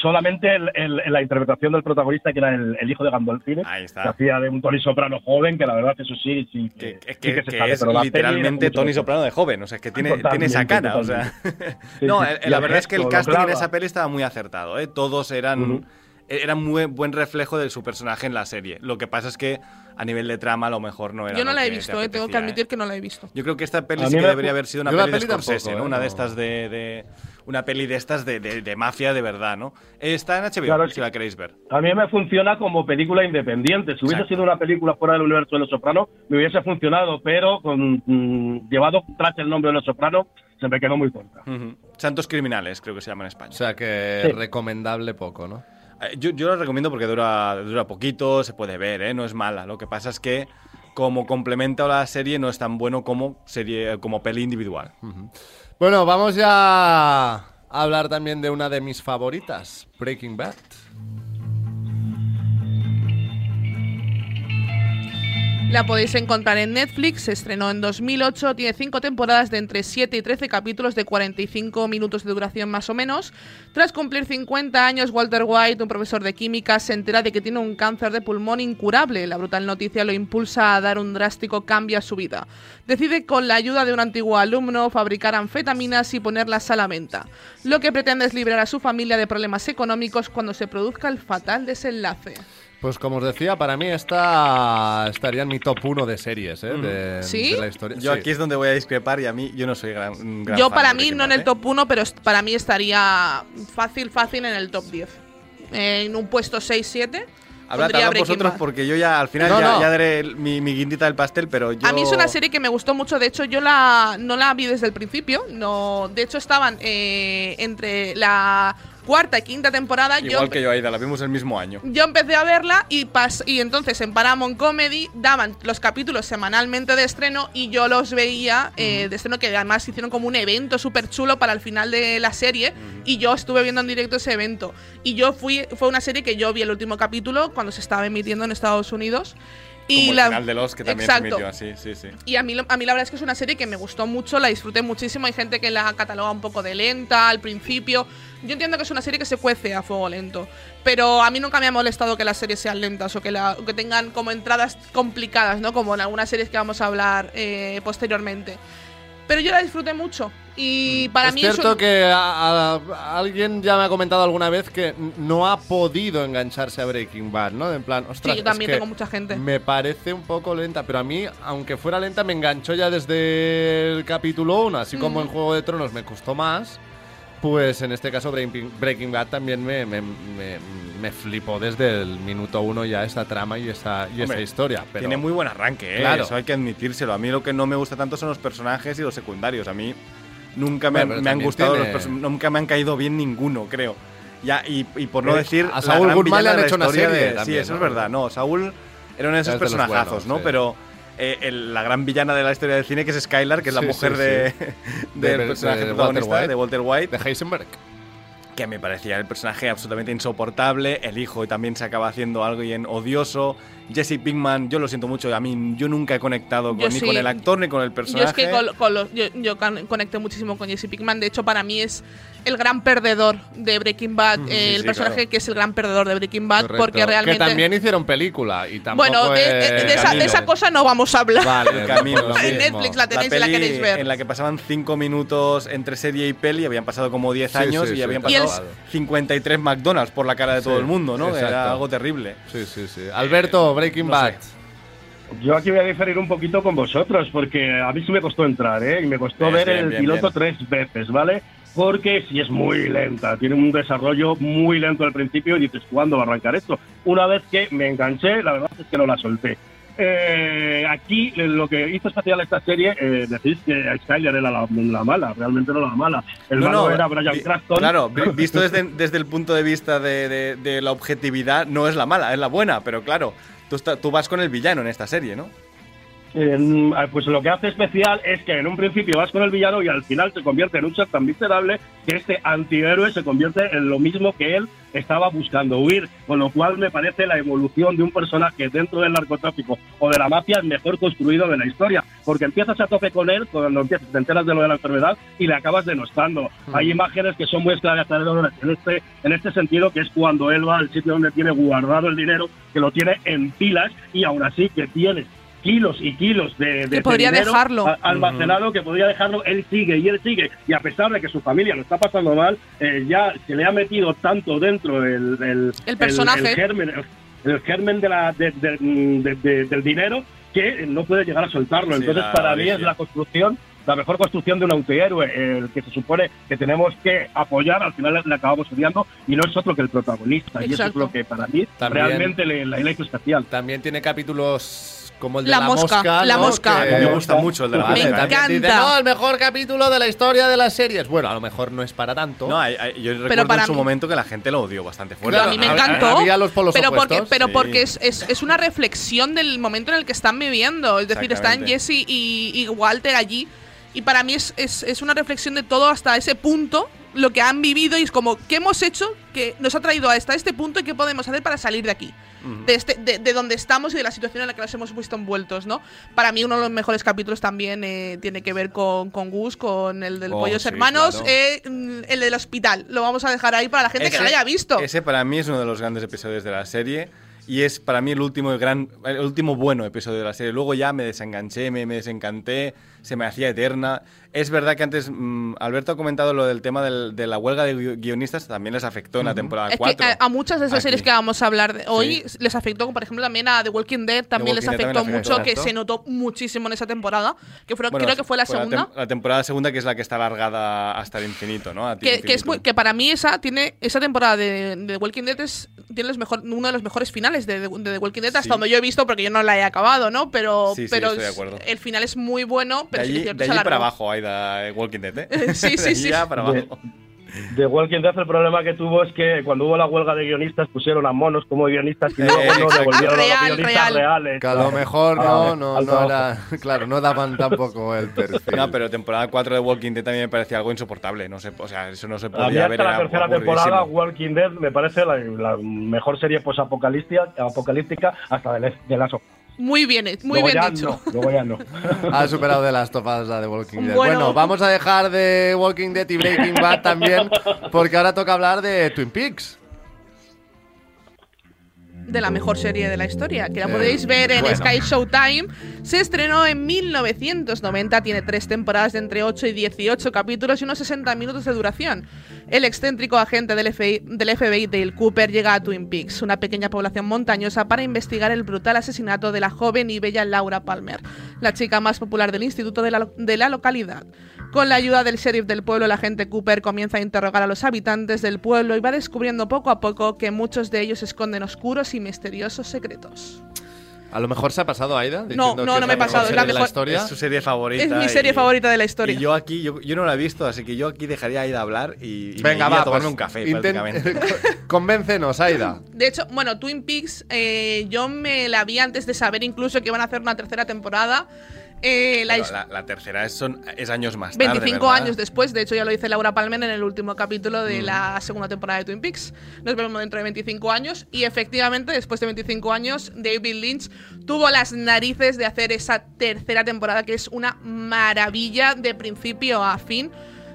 H: solamente el- el- la interpretación del protagonista, que era el, el hijo de Gandolfini, que hacía de un Tony Soprano joven, que la verdad eso sí, sí,
D: Que,
H: que,
D: es
H: sí
D: que,
H: se
D: que
H: sabe,
D: es
H: pero
D: literalmente
H: era mucho
D: Tony. Soprano de joven, o sea, que tiene, tiene esa cara, o sea.
H: Sí,
D: no,
H: sí.
D: la verdad es que el casting en esa peli estaba muy acertado, ¿eh? Todos eran.
H: Ujú.
D: Eran muy buen reflejo de su personaje en la serie. Lo que pasa es que a nivel de trama a lo mejor no era.
C: Yo no la he
D: te
C: visto, eh, tengo que
D: apetecía,
C: admitir
D: ¿eh?
C: que no la he visto.
D: Yo creo que esta peli
H: A
D: sí que debería haber sido una peli de
B: tampoco,
D: Scorsese, ¿no?
B: ¿eh?
D: Una de estas de, de- Una peli de estas de, de- de mafia de verdad, ¿no? Está en HBO,
H: Claro,
D: si la queréis ver.
H: A mí me funciona como película independiente. Si hubiese
D: Exacto.
H: sido una película fuera del universo de Los Sopranos, me hubiese funcionado, pero con, mm, llevado tras el nombre de Los Sopranos, se me quedó muy corta.
D: Ujú. Santos Criminales, creo que se llama en España.
B: O sea que
H: Sí.
B: recomendable poco, ¿no?
D: Eh, Yo, yo la recomiendo porque dura, dura poquito, se puede ver, ¿eh? no es mala. Lo que pasa es que como complemento a la serie no es tan bueno como serie como peli individual.
B: Bueno, vamos ya a hablar también de una de mis favoritas, Breaking Bad.
C: La podéis encontrar en Netflix, se estrenó en 2008, tiene 5 temporadas de entre 7 y 13 capítulos de 45 minutos de duración más o menos. Tras cumplir 50 años, Walter White, un profesor de química, se entera de que tiene un cáncer de pulmón incurable. La brutal noticia lo impulsa a dar un drástico cambio a su vida. Decide con la ayuda de un antiguo alumno fabricar anfetaminas y ponerlas a la venta. Lo que pretende es librar a su familia de problemas económicos cuando se produzca el fatal desenlace.
B: Pues como os decía, para mí esta estaría en mi top 1 de series, ¿eh? De,
C: ¿Sí?
B: de la historia.
D: Yo
B: Sí.
D: aquí es donde voy a discrepar y a mí yo no soy gran, gran
C: Yo
D: fan
C: para mí
D: Breaking
C: no en el top 1, pero para mí estaría fácil, fácil en el top 10. en un puesto 6-7.
D: Hablad, hablad vosotros
C: Bad.
D: porque yo ya al final
B: No,
D: ya,
B: no.
D: ya daré mi, mi guindita del pastel, pero yo...
C: A mí es una serie que me gustó mucho. De hecho, yo la no la vi desde el principio. No, de hecho, estaban eh, entre la cuarta y quinta temporada.
D: Igual
C: yo,
D: que yo, Aida, la vimos el mismo año.
C: yo empecé a verla y pas y entonces en Paramount Comedy daban los capítulos semanalmente de estreno y yo los veía eh, de estreno que además hicieron como un evento súper chulo para el final de la serie y yo estuve viendo en directo ese evento y yo fui fue una serie que yo vi el último capítulo cuando se estaba emitiendo en Estados Unidos y
D: Como
C: la
D: el final de los que también
C: Exacto.
D: se así, sí, sí.
C: y a mí, a mí la verdad es que es una serie que me gustó mucho, la disfruté muchísimo. Hay gente que la cataloga un poco de lenta al principio. Yo entiendo que es una serie que se cuece a fuego lento. Pero a mí nunca me ha molestado que las series sean lentas o que, la, que tengan como entradas complicadas, ¿no? Como en algunas series que vamos a hablar eh, posteriormente. Pero yo la disfruté mucho. Y para
B: es
C: mí
B: cierto
C: eso.
B: que a- a- alguien ya me ha comentado alguna vez que no ha podido engancharse a Breaking Bad, ¿no? En plan, ostras,
C: Sí, yo
B: es
C: también
B: que
C: tengo mucha gente.
B: Me parece un poco lenta, pero a mí, aunque fuera lenta, me enganchó ya desde el capítulo 1, así como en Juego de Tronos me costó más. Pues en este caso Breaking, Bad también me, me, me- me flipó desde el minuto uno ya esta trama y esa, y esa historia. Pero
D: Tiene muy buen arranque, ¿eh?
B: Claro.
D: eso hay que admitírselo. A mí lo que no me gusta tanto son los personajes y los secundarios. A mí nunca me,
B: Bueno,
D: han gustado,
B: tiene-
D: los nunca me han caído bien ninguno, creo. Ya, y, y por no
B: Eh,
D: decir.
B: a Saúl le han hecho una serie
D: de-
B: también,
D: Sí, eso
B: ¿no?
D: es verdad. No, Saúl era uno de esos
B: Es de
D: personajazos,
B: buenos,
D: ¿no?
B: sí.
D: Pero eh, el- la gran villana de la historia del cine, que es Skylar, que es la
B: Sí,
D: mujer
B: sí,
D: de,
B: sí.
D: del
B: De-
D: personaje
B: de Walter
D: protagonista,
B: White.
D: de Walter White
B: de Heisenberg.
D: que me parecía el personaje absolutamente insoportable. El hijo también se acaba haciendo algo bien odioso. Jesse Pinkman, yo lo siento mucho, a mí yo nunca he conectado con-
C: Yo
D: ni
C: sí.
D: con el actor ni con el
C: Yo
D: personaje.
C: es que con, con los- yo, yo conecté muchísimo con Jesse Pinkman. De hecho, para mí es el gran perdedor de Breaking Bad. eh, el
D: sí,
C: personaje
D: claro.
C: que es el gran perdedor de Breaking Bad.
B: Correcto.
C: Porque realmente.
B: Que también hicieron película y tampoco
C: bueno, de, de-
B: es-
C: de esa, de esa
D: camino.
C: cosa no vamos a hablar.
B: Vale,
D: El camino,
B: lo
D: sí.
C: en
B: mismo.
C: Netflix la tenéis
D: la
C: si la queréis ver.
D: en la que pasaban 5 minutos entre serie y peli, habían pasado como 10
B: Sí,
D: años
B: sí,
D: y
B: sí,
D: habían
B: tal
C: Y el-
D: pasado 53 McDonald's por la cara de todo el mundo, ¿no?
B: exacto.
D: Era algo terrible.
B: Sí, sí, sí. Alberto, Breaking
D: no
B: Bad.
D: sé.
H: Yo aquí voy a diferir un poquito con vosotros, porque a mí sí me costó entrar, ¿eh? Y me costó
D: Bien,
H: ver
D: bien,
H: el
D: bien,
H: piloto tres veces, ¿vale? Porque sí es muy lenta, tiene un desarrollo muy lento al principio y dices, ¿cuándo va a arrancar esto? Una vez que me enganché, la verdad es que no la solté. Eh, aquí lo que hizo especial esta serie, eh, decís que Skyler era la, la mala, realmente no la mala. El
D: No,
H: malo
D: no,
H: era Brian Cranston.
D: Claro, vi- visto desde, desde el punto de vista de, de- de la objetividad, no es la mala, es la buena, pero claro, tú, vas con el villano en esta serie, ¿no?
H: Eh, pues lo que hace especial es que en un principio vas con el villano y al final se convierte en un ser tan miserable que este antihéroe se convierte en lo mismo que él estaba buscando huir, con lo cual me parece la evolución de un personaje dentro del narcotráfico o de la mafia el mejor construido de la historia, porque empiezas a tope con él cuando empiezas, te enteras de lo de la enfermedad y le acabas denostando. Hay imágenes que son muy esclarecedoras en este, en este sentido, que es cuando él va al sitio donde tiene guardado el dinero, que lo tiene en pilas y aún así que tiene kilos y kilos de, de-
C: Que
H: de
C: podría
H: dinero
C: dejarlo.
H: almacenado que podría dejarlo, él sigue y él sigue. Y a pesar de que su familia lo está pasando mal, eh, ya se le ha metido tanto dentro el, el,
C: El personaje.
H: el, germen, el, el germen de la, de- de- de- de- del dinero que no puede llegar a soltarlo.
D: Sí,
H: Entonces,
D: la
H: para mí es la construcción. La mejor construcción de un antihéroe, el que se supone que tenemos que apoyar, al final le acabamos odiando y no es otro que el protagonista. Y eso es
C: Exacto.
H: lo que para mí
B: También-
H: realmente le, le, le hizo especial.
B: También tiene capítulos como el de
C: La
B: la,
C: mosca, la
B: ¿no?
C: mosca.
B: Que-
D: Me gusta mucho el de la
C: Me
D: mosca, ¿eh?
B: También dice,
C: encanta.
B: no, el mejor capítulo de la historia de las series. Bueno, a lo mejor no es para tanto.
D: No, hay- hay- yo recuerdo
C: para
D: en su
C: mí-
D: momento que la gente lo odió bastante fuerte.
C: Pero a mí me encantó.
B: había los polos
C: pero porque, pero
D: Sí.
C: porque es, es, es una reflexión del momento en el que están viviendo. Es decir, están. Jesse y, y Walter allí. Y para mí es, es, es una reflexión de todo hasta ese punto, lo que han vivido y es como, ¿qué hemos hecho que nos ha traído hasta este punto y qué podemos hacer para salir de aquí? De, este, de, de donde estamos y de la situación en la que nos hemos visto envueltos, ¿no? Para mí uno de los mejores capítulos también eh, tiene que ver con, con Gus, con el del
B: Oh,
C: Pollos
B: sí,
C: Hermanos,
B: claro.
C: eh, mm, el del hospital. Lo vamos a dejar ahí para la gente que lo haya visto.
D: Ese para mí es uno de los grandes episodios de la serie. y es para mí el último gran, el último bueno episodio de la serie. Luego ya me desenganché, me, me desencanté, se me hacía eterna. Es verdad que antes mm, Alberto ha comentado lo del tema del- de la huelga de gui- guionistas, también les afectó en la temporada
C: Es que
D: 4.
C: a, a muchas de esas
D: Aquí.
C: series que vamos a hablar de hoy les afectó, como por ejemplo también a The Walking Dead, también les
D: Walking Dead
C: afectó
D: también
C: mucho,
D: afectó.
C: que se notó muchísimo en esa temporada, que fue-
D: Bueno,
C: creo que fue la
D: tem-
C: segunda.
D: La, temporada segunda que es la que está alargada hasta el infinito, ¿no? A ti
C: Que, que es muy- que para mí esa tiene esa temporada de, de The Walking Dead es tiene los mejor, uno de los mejores finales de, de- de The Walking Dead hasta
D: Sí.
C: donde yo he visto porque yo no la he acabado no pero
D: Sí, sí,
C: pero
D: estoy de
C: es-
D: acuerdo.
C: el final es muy bueno
D: De
C: pero sí que
D: allí,
C: es cierto,
D: de allí para abajo, Aida, eh, Walking Dead, ¿eh?
C: Sí, sí,
D: De allí
C: sí.
D: para
H: De-
D: abajo.
H: De Walking Dead el problema que tuvo es que cuando hubo la huelga de guionistas pusieron a monos como guionistas y luego no
D: exacto.
H: devolvieron a los
C: Real,
H: guionistas
C: real.
H: reales.
B: Que a lo mejor
H: Ah,
B: no, no, no era. Claro, no daban tampoco el perfil.
D: No, pero temporada 4 de Walking Dead también me parecía algo insoportable. No sé, o sea, eso no se
H: A mí
D: podía ver.
H: hasta la
D: era
H: tercera temporada Walking Dead me parece la, la mejor serie posapocalíptica apocalíptica hasta de, de las
C: muy bien muy
H: luego
C: bien
H: ya
C: dicho
H: no, luego ya no.
B: Ha superado de las topadas la de Walking Dead.
C: Bueno.
B: Bueno. vamos a dejar de Walking Dead y Breaking Bad también, porque ahora toca hablar de Twin Peaks.
C: De la mejor serie de la historia, que la podéis ver en
B: bueno.
C: Sky Showtime. Se estrenó en 1990, tiene tres temporadas de entre 8 y 18 capítulos y unos 60 minutos de duración. El excéntrico agente del FBI, del FBI Dale Cooper llega a Twin Peaks, una pequeña población montañosa, para investigar el brutal asesinato de la joven y bella Laura Palmer, la chica más popular del instituto de la, de la localidad. Con la ayuda del sheriff del pueblo, el agente Cooper comienza a interrogar a los habitantes del pueblo y va descubriendo poco a poco que muchos de ellos esconden oscuros y misteriosos secretos.
B: A lo mejor se ha pasado Aida.
C: No, no,
B: que
C: no
B: es
C: me he pasado, es la mejor-
B: historia.
D: Es su serie favorita.
C: Es mi
D: y-
C: serie favorita de la historia.
D: Y yo aquí, yo, yo no la he visto, así que yo aquí dejaría a Ida hablar y, y me
B: Venga,
D: iría
B: va,
D: a tomarme
B: pues,
D: un café, prácticamente.
B: Convéncenos, Aida.
C: De hecho, bueno, Twin Peaks, eh, yo me la vi antes de saber incluso que iban a hacer una tercera temporada. Eh, la
D: tercera es, son, es años más tarde.
C: 25
D: ¿verdad?
C: años después, de hecho ya lo dice Laura Palmer en el último capítulo
D: Mm.
C: de la segunda temporada de Twin Peaks. Nos vemos dentro de 25 años y efectivamente después de 25 años David Lynch tuvo las narices de hacer esa tercera temporada que es una maravilla de principio a fin.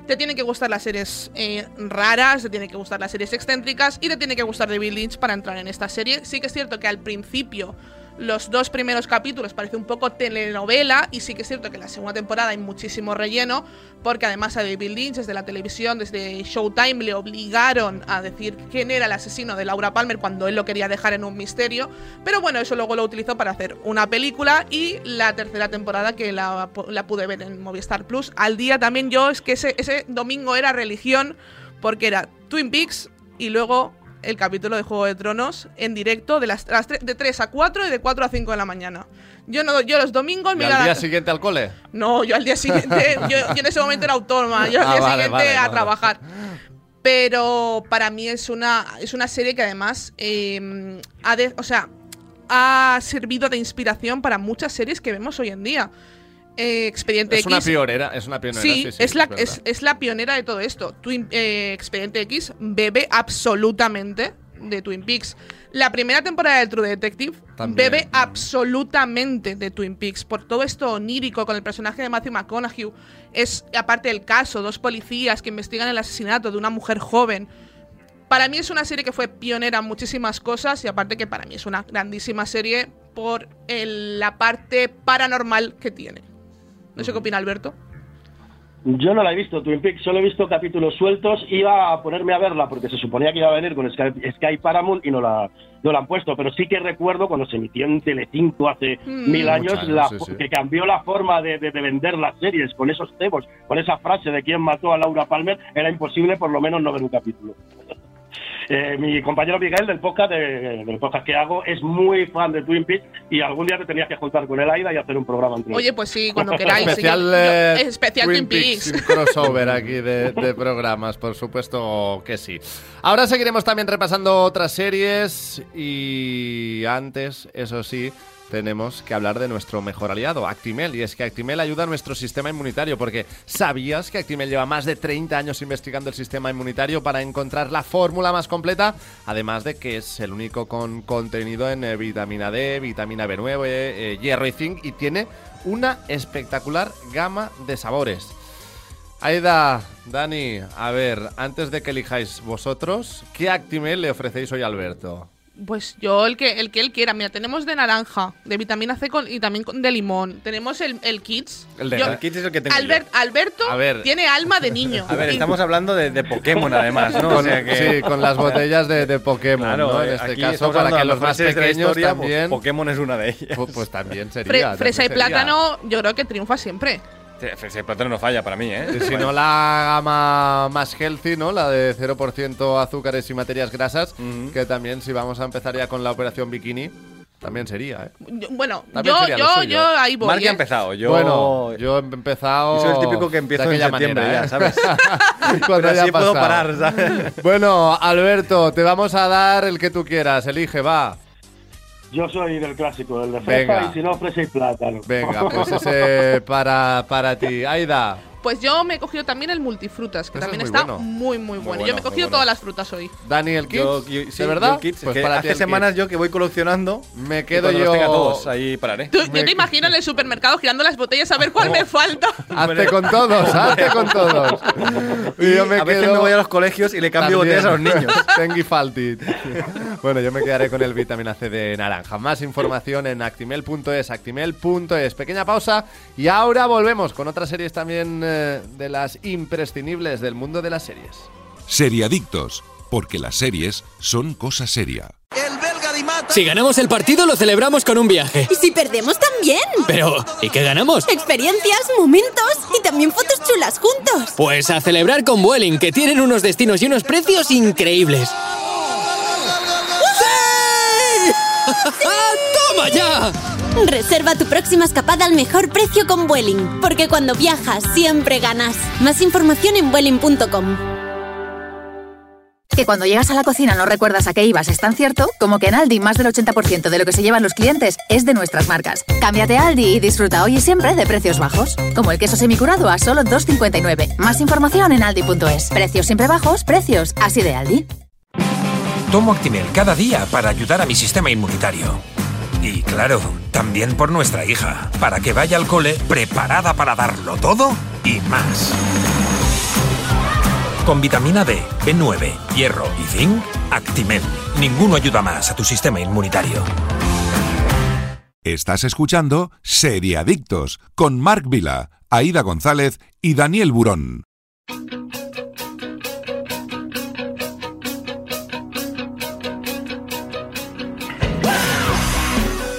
C: Te tienen que gustar las series eh, raras, te tienen que gustar las series excéntricas y te tiene que gustar David Lynch para entrar en esta serie. Sí que es cierto que al principio los dos primeros capítulos parece un poco telenovela y sí que es cierto que en la segunda temporada hay muchísimo relleno porque además a David Lynch desde la televisión, desde Showtime le obligaron a decir quién era el asesino de Laura Palmer cuando él lo quería dejar en un misterio, pero bueno, eso luego lo utilizó para hacer una película y la tercera temporada que la, la pude ver en Movistar Plus. Al día también yo es que ese, ese domingo era religión porque era Twin Peaks y luego el capítulo de Juego de Tronos en directo de las, de 3 a 4 y de 4 a 5 de la mañana. Yo no yo los domingos
B: ¿Y
C: me iba
B: al día
C: la-
B: siguiente al cole?
C: No, yo al día siguiente, yo, yo en ese momento era autónoma, yo al
B: Ah,
C: día
B: vale,
C: siguiente
B: vale,
C: a
B: vale.
C: trabajar. Pero para mí es una, es una serie que además eh, ha de- o sea, ha servido de inspiración para muchas series que vemos hoy en día. Eh, Expediente
B: Es
C: X.
B: una pionera, es una pionera.
C: Sí,
B: Sí, sí,
C: es, la, es, es la pionera de todo esto. Twin, eh, Expediente X bebe absolutamente de Twin Peaks. La primera temporada de True Detective
B: También.
C: bebe absolutamente de Twin Peaks. Por todo esto onírico con el personaje de Matthew McConaughey. Es, aparte del caso, dos policías que investigan el asesinato de una mujer joven. Para mí es una serie que fue pionera en muchísimas cosas y aparte que para mí es una grandísima serie por el- la parte paranormal que tiene. No sé qué opina Alberto.
H: Yo no la he visto, Twin Peaks, solo he visto capítulos sueltos. Iba a ponerme a verla porque se suponía que iba a venir con Sky, Sky Paramount y no la, no la han puesto. Pero sí que recuerdo cuando se emitió en Telecinco hace
C: Mm.
H: mil años,
B: Muchos años,
H: la-
B: sí, sí.
H: que cambió la forma de, de- de vender las series con esos cebos, con esa frase de quién mató a Laura Palmer. Era imposible por lo menos no ver un capítulo. Eh, mi compañero Miguel del podcast, de- del podcast que hago es muy fan de Twin Peaks y algún día te tenías que juntar con el Aida y hacer un programa entre
C: Oye, pues sí, cuando queráis. sí,
B: Especial,
C: yo-
B: eh,
C: yo- especial Twin Peaks.
B: crossover aquí de, de programas, por supuesto que sí. Ahora seguiremos también repasando otras series y antes, eso sí, tenemos que hablar de nuestro mejor aliado, Actimel. Y es que Actimel ayuda a nuestro sistema inmunitario, porque ¿sabías que Actimel lleva más de 30 años investigando el sistema inmunitario para encontrar la fórmula más completa? Además de que es el único con contenido en eh, vitamina D, vitamina B9, eh, hierro y zinc, y tiene una espectacular gama de sabores. Aida, Dani, a ver, antes de que elijáis vosotros, ¿qué Actimel le ofrecéis hoy a Alberto?
C: Pues yo el que el que él quiera. Mira, tenemos de naranja, de vitamina C con- y también con- de limón. Tenemos el, el Kids.
B: El de-
C: Yo-
D: El kit es el que tengo yo.
C: Albert- Alberto
B: A ver.
C: tiene alma de niño.
D: A ver, estamos hablando de, de Pokémon además, ¿no?
B: Con,
D: O sea que-
B: Sí, con las botellas de, de Pokémon,
D: Claro,
B: ¿no? En
D: eh,
B: este
D: aquí
B: caso, para que los más pequeños
D: historia, pues,
B: también.
D: Pokémon es una de ellas.
B: Pues, pues también
C: Fre-
B: sería.
C: fresa y
B: también sería.
C: plátano, yo creo que triunfa siempre.
D: Fresa y plátano no falla para mí, ¿eh?
B: Si no, la gama más healthy, ¿no? La de 0% azúcares y materias grasas, que también, si vamos a empezar ya con la operación bikini, también sería, ¿eh?
C: Yo- bueno,
B: También
C: yo, yo, yo ahí voy.
D: Mark ya
C: ¿eh?
D: ha empezado. Yo,
B: Bueno, yo he empezado.
D: yo soy el típico que empiezo
B: de
D: en septiembre
B: manera,
D: ya,
B: ¿eh?
D: ¿sabes?
B: Cuando
D: Pero así puedo parar, ¿sabes?
B: Bueno, Alberto, te vamos a dar el que tú quieras. Elige, va.
H: Yo soy del clásico, del de
B: Venga.
H: y si no, fresa y plátano.
B: Venga, pues ese para, para ti. Aida.
C: Pues yo me he cogido también el multifrutas, que también
B: es muy
C: está
B: bueno.
C: muy, muy bueno.
D: bueno,
C: yo me he cogido
D: bueno.
C: todas las frutas hoy.
B: Daniel Kids.
D: Yo- yo- sí,
B: ¿De verdad?
D: yo Kids,
B: Pues
D: que
B: para
D: hace semanas
B: Kids.
D: yo que voy coleccionando.
B: Me quedo yo.
D: tenga todos, ahí pararé.
C: Tú-
B: Me-
C: yo te imagino en el supermercado girando las botellas a ver cuál me falta.
B: Hazte con todos, hazte con todos. Y yo me
D: a veces
B: quedo
D: me voy a los colegios y le cambio
B: también.
D: botellas a los niños.
B: Tengi Faltit. Bueno, yo me quedaré con el vitamina C de naranja. Más información en actimel.es, actimel.es. Pequeña pausa y ahora volvemos con otras series también eh, de las imprescindibles del mundo de las series.
A: Seriadictos, porque las series son cosa seria.
F: Si ganamos el partido, lo celebramos con un viaje.
G: Y si perdemos también.
F: Pero, ¿y qué ganamos?
G: Experiencias, momentos y también fotos chulas juntos.
F: Pues a celebrar con Vueling, que tienen unos destinos y unos precios increíbles. ¡Toma ya!
G: Reserva tu próxima escapada al mejor precio con Vueling, porque cuando viajas siempre ganas. Más información en Vueling.com.
E: Que cuando llegas a la cocina no recuerdas a qué ibas es tan cierto como que en Aldi más del 80% de lo que se llevan los clientes es de nuestras marcas. Cámbiate a Aldi y disfruta hoy y siempre de precios bajos. Como el queso semicurado a solo 2,59. Más información en aldi.es. Precios siempre bajos, precios así de Aldi.
I: Tomo Actimel cada día para ayudar a mi sistema inmunitario. Y claro, también por nuestra hija, para que vaya al cole preparada para darlo todo y más. Con vitamina D, B9, hierro y zinc, Actimel. Ninguno ayuda más a tu sistema inmunitario.
A: Estás escuchando Seriadictos con Marc Vila, Aida González y Daniel Burón.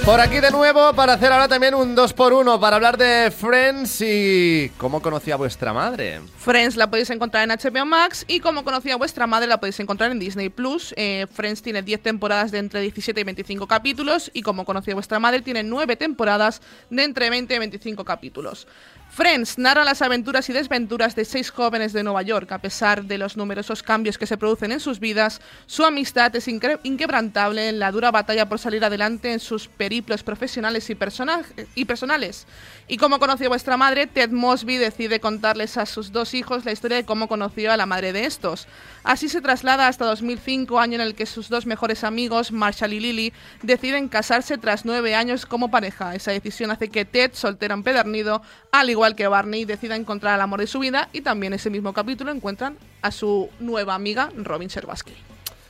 B: Por aquí de nuevo para hacer ahora también un 2x1 para hablar de Friends y cómo conocí a vuestra madre.
C: Friends la podéis encontrar en HBO Max y como conocía vuestra madre la podéis encontrar en Disney Plus. Eh, Friends tiene 10 temporadas de entre 17 y 25 capítulos y como conocía vuestra madre tiene 9 temporadas de entre 20 y 25 capítulos. Friends narra las aventuras y desventuras de seis jóvenes de Nueva York. A pesar de los numerosos cambios que se producen en sus vidas, su amistad es inquebrantable en la dura batalla por salir adelante en sus periplos profesionales y personales. Y como conoció vuestra madre, Ted Mosby decide contarles a sus dos hijos la historia de cómo conoció a la madre de estos. Así se traslada hasta 2005, año en el que sus dos mejores amigos, Marshall y Lily, deciden casarse tras nueve años como pareja. Esa decisión hace que Ted, soltero empedernido, al igual que Barney, decida encontrar al amor de su vida y también ese mismo capítulo encuentran a su nueva amiga, Robin Scherbatsky.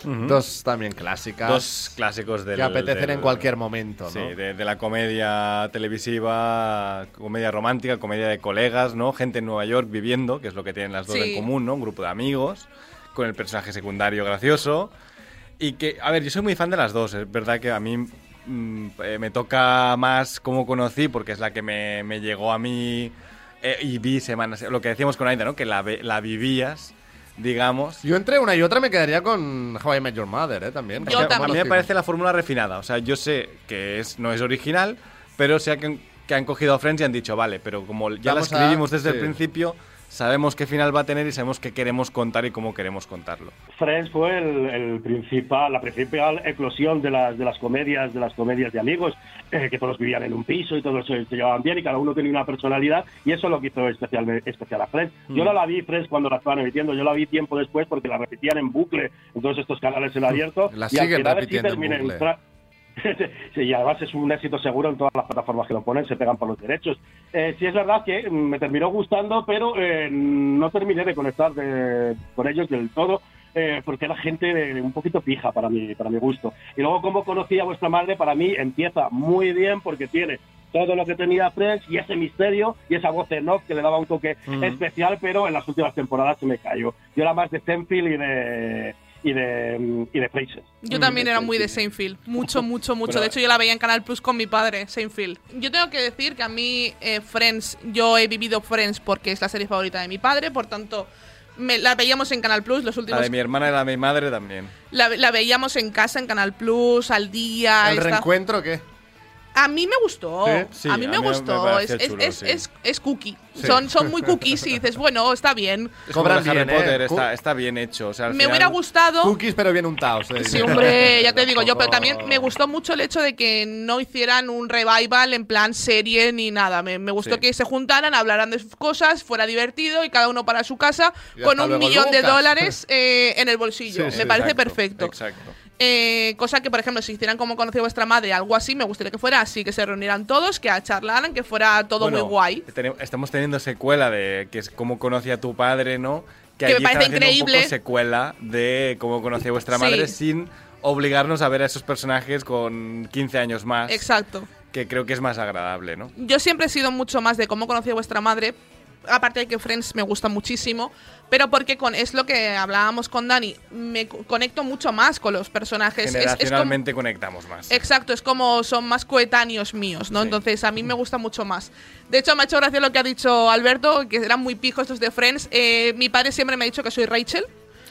B: Dos también clásicas.
D: Dos clásicos del.
B: que apetecen
D: del-
B: en cualquier momento, ¿no?
D: Sí, de, de la comedia televisiva, comedia romántica, comedia de colegas, ¿no? Gente en Nueva York viviendo, que es lo que tienen las dos
C: Sí.
D: en común, ¿no? Un grupo de amigos, con el personaje secundario gracioso. Y que, a ver, yo soy muy fan de las dos. Es verdad que a mí mm, eh, me toca más cómo conocí, porque es la que me, me llegó a mí eh, y vi semanas. Lo que decíamos con Aida, ¿no? Que la, la vivías, digamos.
B: Yo entre una y otra me quedaría con How I Met Your Mother, ¿eh? También.
C: Yo
B: Como
D: a mí
C: también.
D: me parece la fórmula refinada. O sea, yo sé que es, no es original, pero sé que, que han cogido a Friends y han dicho, vale, pero como ya
B: Vamos
D: la
B: a-
D: escribimos desde
B: sí.
D: el principio, sabemos qué final va a tener y sabemos qué queremos contar y cómo queremos contarlo.
H: Friends fue el, el principal, la principal eclosión de las, de las comedias, de las comedias de amigos, eh, que todos vivían en un piso y todos se, se llevaban bien y cada uno tenía una personalidad y eso es lo que hizo especial, especial a Friends. Yo no la vi Friends cuando la estaban emitiendo, yo la vi tiempo después porque la repetían en bucle en todos estos canales en abierto.
B: La
H: y al final sí
B: en
H: Sí, y además es un éxito seguro en todas las plataformas que lo ponen, se pegan por los derechos. Eh, sí es verdad que mm, me terminó gustando, pero eh, no terminé de conectar de- con ellos del todo. eh, porque era gente un poquito pija para mi, para mi gusto. Y luego, como conocí a vuestra madre, para mí empieza muy bien porque tiene todo lo que tenía Friends y ese misterio y esa voz en off que le daba un toque
B: Ujú.
H: especial, pero en las últimas temporadas se me cayó. Yo era más de Zenfield y de y de y de Fraser.
C: Yo también era muy de Seinfeld. Mucho, mucho, mucho.
H: Pero-
C: de hecho, yo la veía en Canal Plus con mi padre, Seinfeld. Yo tengo que decir que a mí, eh, Friends, yo he vivido Friends porque es la serie favorita de mi padre, por tanto, me, la veíamos en Canal Plus los
D: La
C: últimos.
D: de mi hermana y la de mi madre también.
C: La, la veíamos en casa en Canal Plus, al día.
B: ¿El
C: esta-
B: reencuentro qué?
C: A mí me gustó.
B: ¿Sí?
D: Sí,
C: a mí
D: a
C: me
D: mí
C: gustó. es, es-
D: chulo,
C: es-
D: sí.
C: es- es cookie.
B: Sí.
C: Son, son muy cookies y dices, bueno, está bien.
D: Es como
B: Cobran
D: Harry
B: bien, ¿eh?
D: Potter, está, está bien hecho. O sea, al
C: Me
D: final-
C: hubiera gustado.
B: Cookies, pero bien untados. eh.
C: Sí, hombre, ya te digo yo, pero también me gustó mucho el hecho de que no hicieran un revival en plan serie ni nada. Me, me gustó
D: Sí.
C: que se juntaran, hablaran de sus cosas, fuera divertido y cada uno para su casa con un millón de dólares eh, en el bolsillo.
B: Sí, sí,
C: me parece
D: Exacto,
C: perfecto.
D: Exacto.
C: Eh, cosa que, por ejemplo, si hicieran como conoció vuestra madre, algo así, me gustaría que fuera así, que se reunieran todos, que charlaran, que fuera todo
D: Bueno,
C: muy guay.
D: Estamos teniendo secuela de que es cómo conocí a tu padre, ¿no?
C: Que me
D: allí
C: parece
D: haciendo Un
C: increíble.
D: poco secuela de cómo conocí a vuestra
C: Sí.
D: madre sin obligarnos a ver a esos personajes con 15 años más.
C: Exacto.
D: Que creo que es más agradable, ¿no?
C: Yo siempre he sido mucho más de cómo conocí a vuestra madre. Aparte de que Friends me gusta muchísimo, pero porque con, es lo que hablábamos con Dani, me co- conecto mucho más con los personajes. Es- Es, como-
D: Generacionalmente conectamos más.
C: exacto, es como son más coetáneos míos, ¿no?
D: Sí.
C: Entonces a mí me gusta mucho más. De hecho, me ha hecho gracia lo que ha dicho Alberto, que eran muy pijos estos de Friends. Eh, mi padre siempre me ha dicho que soy Rachel.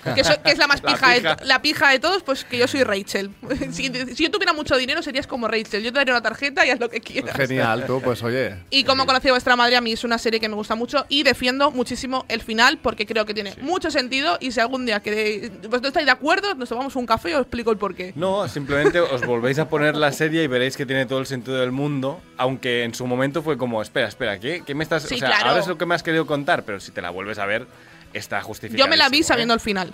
C: Que, es la más
D: La
C: pija, de
D: pija.
C: la pija de todos, pues que yo soy Rachel. si, si yo tuviera mucho dinero serías como Rachel. Yo te daría una tarjeta y haz lo que quieras.
B: Genial, tú, pues oye.
C: Y como conocí a vuestra madre, a mí es una serie que me gusta mucho y defiendo muchísimo el final porque creo que tiene mucho sentido y si algún día que vosotros estáis de acuerdo, nos tomamos un café y os explico el porqué.
D: No, simplemente os volvéis a poner la serie y veréis que tiene todo el sentido del mundo, aunque en su momento fue como, espera, espera, ¿qué, qué me estás...?
C: Sí,
D: o sea,
C: claro.
D: ahora es lo que me has querido contar, pero si te la vuelves a ver, está justificado.
C: Yo me la vi sabiendo el final.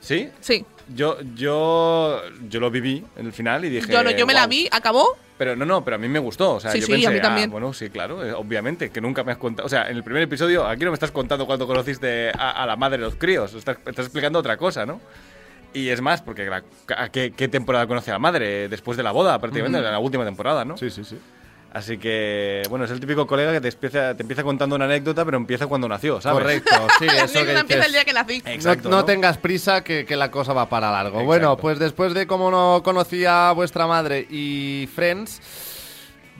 D: ¿Sí?
C: Sí.
D: Yo, yo, yo lo viví en el final y dije...
C: Yo no, yo me la
D: "Guau".
C: vi, acabó.
D: Pero no, no, pero a mí me gustó. O sea,
C: Sí,
D: yo
C: sí,
D: pensé,
C: a mí
D: "Ah,
C: también".
D: bueno, sí, claro, eh, obviamente, que nunca me has contado. O sea, en el primer episodio, aquí no me estás contando cuando conociste a, a la madre de los críos. Estás, estás explicando otra cosa, ¿no? Y es más, porque la- ¿a qué, qué temporada conoce a la madre? Después de la boda, prácticamente,
B: Ujú.
D: en la última temporada, ¿no?
B: Sí, sí, sí.
D: Así que, bueno, es el típico colega que te empieza, te empieza contando una anécdota, pero empieza cuando nació, ¿sabes?
B: Correcto, sí,
C: La
B: eso que
C: anécdota empieza
B: dices.
C: el día que nací.
D: Exacto,
B: no, no
D: ¿no?
B: tengas prisa que, que la cosa va para largo.
D: Exacto.
B: Bueno, pues después de cómo no conocía a vuestra madre y Friends,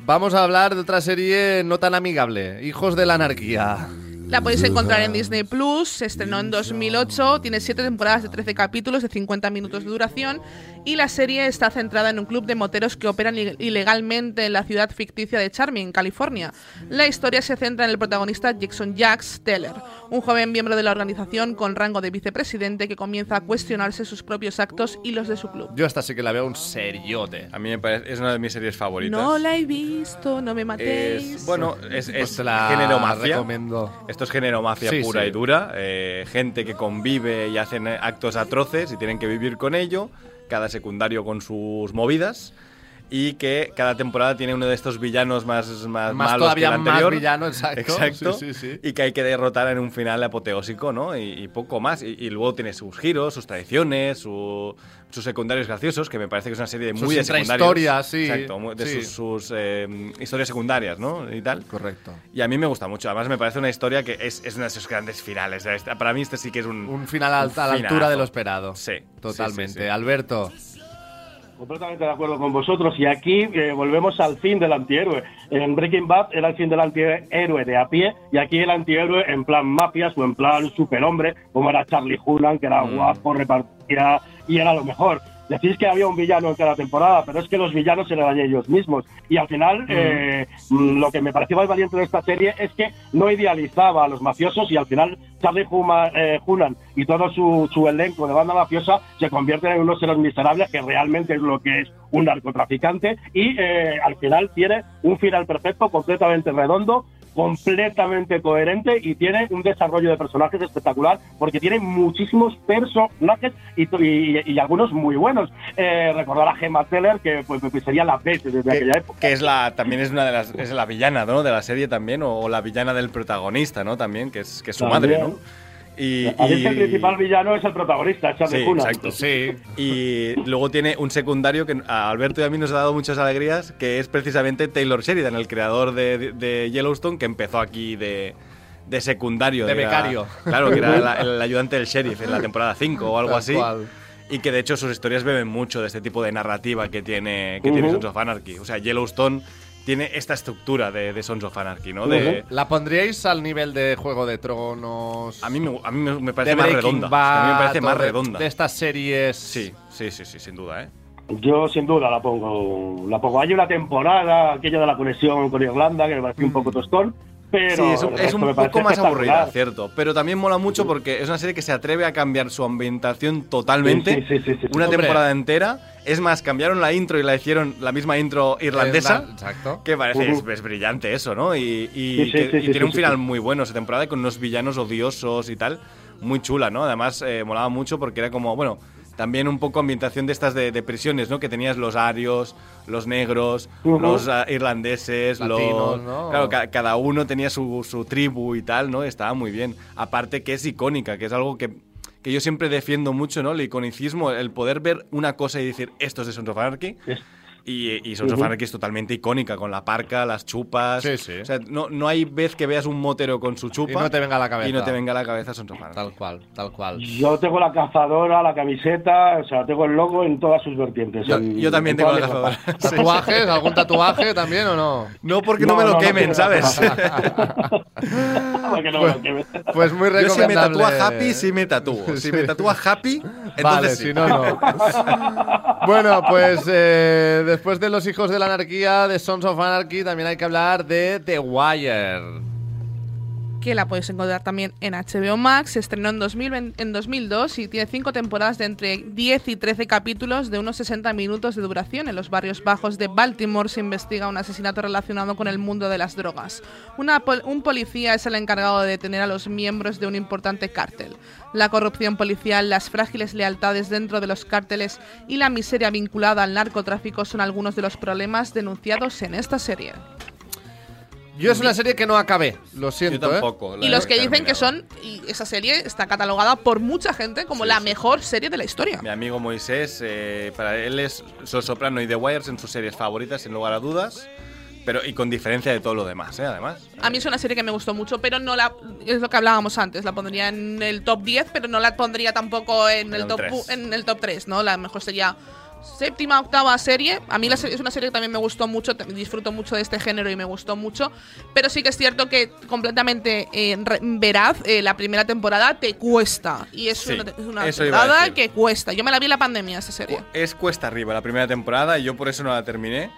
B: vamos a hablar de otra serie no tan amigable, Hijos de la Anarquía.
C: La podéis encontrar en Disney Plus, se estrenó en 2008, tiene 7 temporadas de 13 capítulos de 50 minutos de duración y la serie está centrada en un club de moteros que operan ilegalmente en la ciudad ficticia de Charming, California. La historia se centra en el protagonista Jackson Jax Teller, un joven miembro de la organización con rango de vicepresidente que comienza a cuestionarse sus propios actos y los de su club.
B: Yo esta sí que la veo un seriote.
D: A mí me parece, es una de mis series favoritas.
C: No la he visto, no me matéis.
D: Es, bueno, es,
B: Pues
D: es
B: la
D: género mafia.
B: recomiendo.
D: Esto es género mafia
B: Sí,
D: pura
B: sí.
D: y dura. eh, gente que convive y hacen actos atroces y tienen que vivir con ello. Cada secundario con sus movidas. Y que cada temporada tiene uno de estos villanos más, más,
B: Más
D: malos
B: todavía
D: que el
B: más
D: anterior.
B: villano, exacto.
D: Exacto.
B: Sí, sí, sí.
D: Y que hay que derrotar en un final apoteósico, ¿no? Y, y poco más. Y, y luego tiene sus giros, sus tradiciones, su- sus secundarios graciosos, que me parece que es una serie de
B: Sus
D: muy de secundarios.
B: sí,
D: Exacto, muy- de sus, sus, eh, historias secundarias, ¿no? Y tal.
B: Correcto.
D: Y a mí me gusta mucho. Además, me parece una historia que es, es uno de esos grandes finales. Para mí, este sí que es un.
B: Un final a,
D: un
B: a la altura de lo esperado.
D: Sí.
B: Totalmente. Alberto.
H: Completamente de acuerdo con vosotros. Y aquí eh, volvemos al fin del antihéroe. En Breaking Bad era el fin del antihéroe de a pie, y aquí el antihéroe en plan mafias o en plan superhombre, como era Charlie Hunnam, que era
D: Mm.
H: guapo, repartía y era lo mejor. Decís que había un villano en cada temporada, pero es que los villanos eran ellos mismos. Y al final, eh, mm, lo que me pareció más valiente de esta serie es que no idealizaba a los mafiosos y al final Charlie Huma- eh, Hunnam y todo su, su elenco de banda mafiosa se convierten en unos seres miserables que realmente es lo que es un narcotraficante y eh, al final tiene un final perfecto, completamente redondo, completamente coherente y tiene un desarrollo de personajes espectacular porque tiene muchísimos personajes y, y- y algunos muy buenos. Eh, recordar a Gemma Teller, que pues, pues, sería la base desde aquella
D: Que,
H: época.
D: que es la también es una de las es la villana ¿no? de la serie también o, o la villana del protagonista no también que es que es su
H: También.
D: madre no Y,
H: A veces
D: y-
H: el principal villano es el protagonista, es
D: Sí, exacto.
B: Sí.
D: Y luego tiene un secundario que a Alberto y a mí nos ha dado muchas alegrías, que es precisamente Taylor Sheridan, el creador de, de Yellowstone, que empezó aquí de, de secundario.
B: De
D: era-
B: becario.
D: claro, que era la- el ayudante del sheriff en la temporada 5 o algo
B: Tal
D: así.
B: cual.
D: Y que de hecho sus historias beben mucho de este tipo de narrativa que tiene, que tiene. Sons of Anarchy. O sea, Yellowstone tiene esta estructura de, de Sons of Anarchy, ¿no? De,
B: ¿La pondríais al nivel de Juego de Tronos?
D: a mí, me, a mí me- me
B: de
D: parece más redonda. a mí me parece más redonda.
B: De estas series.
D: Sí, sí, sí, sí, sin duda, ¿eh?
H: Yo sin duda la pongo. La pongo. Hay una temporada, aquella de la conexión con Irlanda, que me pareció un poco tostón, pero.
D: Sí, es un, es poco más aburrida, cierto. Pero también mola mucho porque es una serie que se atreve a cambiar su ambientación totalmente.
H: Sí, sí, sí, sí, sí.
D: Una
B: Hombre.
D: temporada entera. Es más, cambiaron la intro y la hicieron la misma intro irlandesa.
B: Irla- Exacto.
D: Que parece,
H: Ujú.
D: es, es brillante eso, ¿no? Y, y
H: Sí, sí,
D: que-
H: sí,
D: y
H: sí,
D: tiene un
H: sí,
D: final
H: sí.
D: muy bueno esa temporada con unos villanos odiosos y tal. Muy chula, ¿no? Además, eh, molaba mucho porque era como, bueno, también un poco ambientación de estas de, de prisiones, ¿no? Que tenías los arios, los negros, los ah, irlandeses,
B: Latinos,
D: los...
B: ¿no?
D: Claro, ca- cada uno tenía su, su tribu y tal, ¿no? Estaba muy bien. Aparte que es icónica, que es algo que, que yo siempre defiendo mucho, ¿no? El iconicismo, el poder ver una cosa y decir, esto es de Sons of Anarchy. Y, y Sons of. Anarchy es totalmente icónica, con la parca, las chupas.
B: Sí, sí.
D: O sea, no, no hay vez que veas un motero con su chupa
B: Y no te venga a la cabeza.
D: y no te venga a la cabeza Sons of Anarchy.
B: Tal cual, tal cual.
H: Yo tengo la cazadora, la camiseta, o sea, tengo el logo en todas sus vertientes.
D: Yo,
H: en-
D: yo también
H: en
D: tengo la cazadora.
B: ¿Tatuajes? ¿Algún tatuaje también o no?
D: No, porque no, me lo quemen, ¿sabes?
H: Porque no me lo quemen.
B: Pues muy
D: Yo si me
B: recomendable.
D: tatúa Happy, sí me tatúo. Si me tatúa Happy, entonces
B: Vale,
D: sí.
B: si no, no. bueno, pues eh, después de Los Hijos de la Anarquía, de Sons of Anarchy, también hay que hablar de The Wire.
C: Que la podéis encontrar también en HBO Max. Se estrenó en, 2020 en 2002 y tiene cinco temporadas de entre 10 y 13 capítulos de unos 60 minutos de duración. En los barrios bajos de Baltimore se investiga un asesinato relacionado con el mundo de las drogas. Un policía es el encargado de detener a los miembros de un importante cártel. La corrupción policial, las frágiles lealtades dentro de los cárteles y la miseria vinculada al narcotráfico son algunos de los problemas denunciados en esta serie.
B: Yo es una serie que no acabé, lo siento,
D: Yo
B: ¿eh?
D: tampoco.
C: Y los que dicen que son, y esa serie está catalogada por mucha gente como
D: Sí,
C: la
D: sí.
C: mejor serie de la historia.
D: Mi amigo Moisés, eh, para él es Sol Soprano y The Wire son sus series favoritas, sin lugar a dudas. Pero, y con diferencia de todo lo demás, ¿eh? Además.
C: A mí es una serie que me gustó mucho, pero no la. Es lo que hablábamos antes, la pondría en el top 10, pero no la pondría tampoco en el,
D: el
C: top,
D: tres.
C: u- en el top 3, ¿no? La mejor sería séptima, octava serie. A mí la serie es una serie que también me gustó mucho, disfruto mucho de este género y me gustó mucho. Pero sí que es cierto que completamente eh, veraz, eh, la primera temporada te cuesta. Y es
D: Sí,
C: una, es una temporada que cuesta. Yo me la vi en la pandemia, esa serie.
D: Es cuesta arriba la primera temporada y yo por eso no la terminé.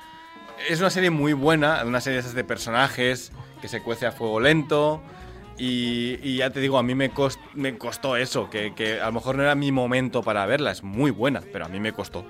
D: Es una serie muy buena, una serie de personajes que se cuece a fuego lento. Y, y ya te digo, a mí me, cost- me costó eso, que, que a lo mejor no era mi momento para verla. Es muy buena, pero a mí me costó.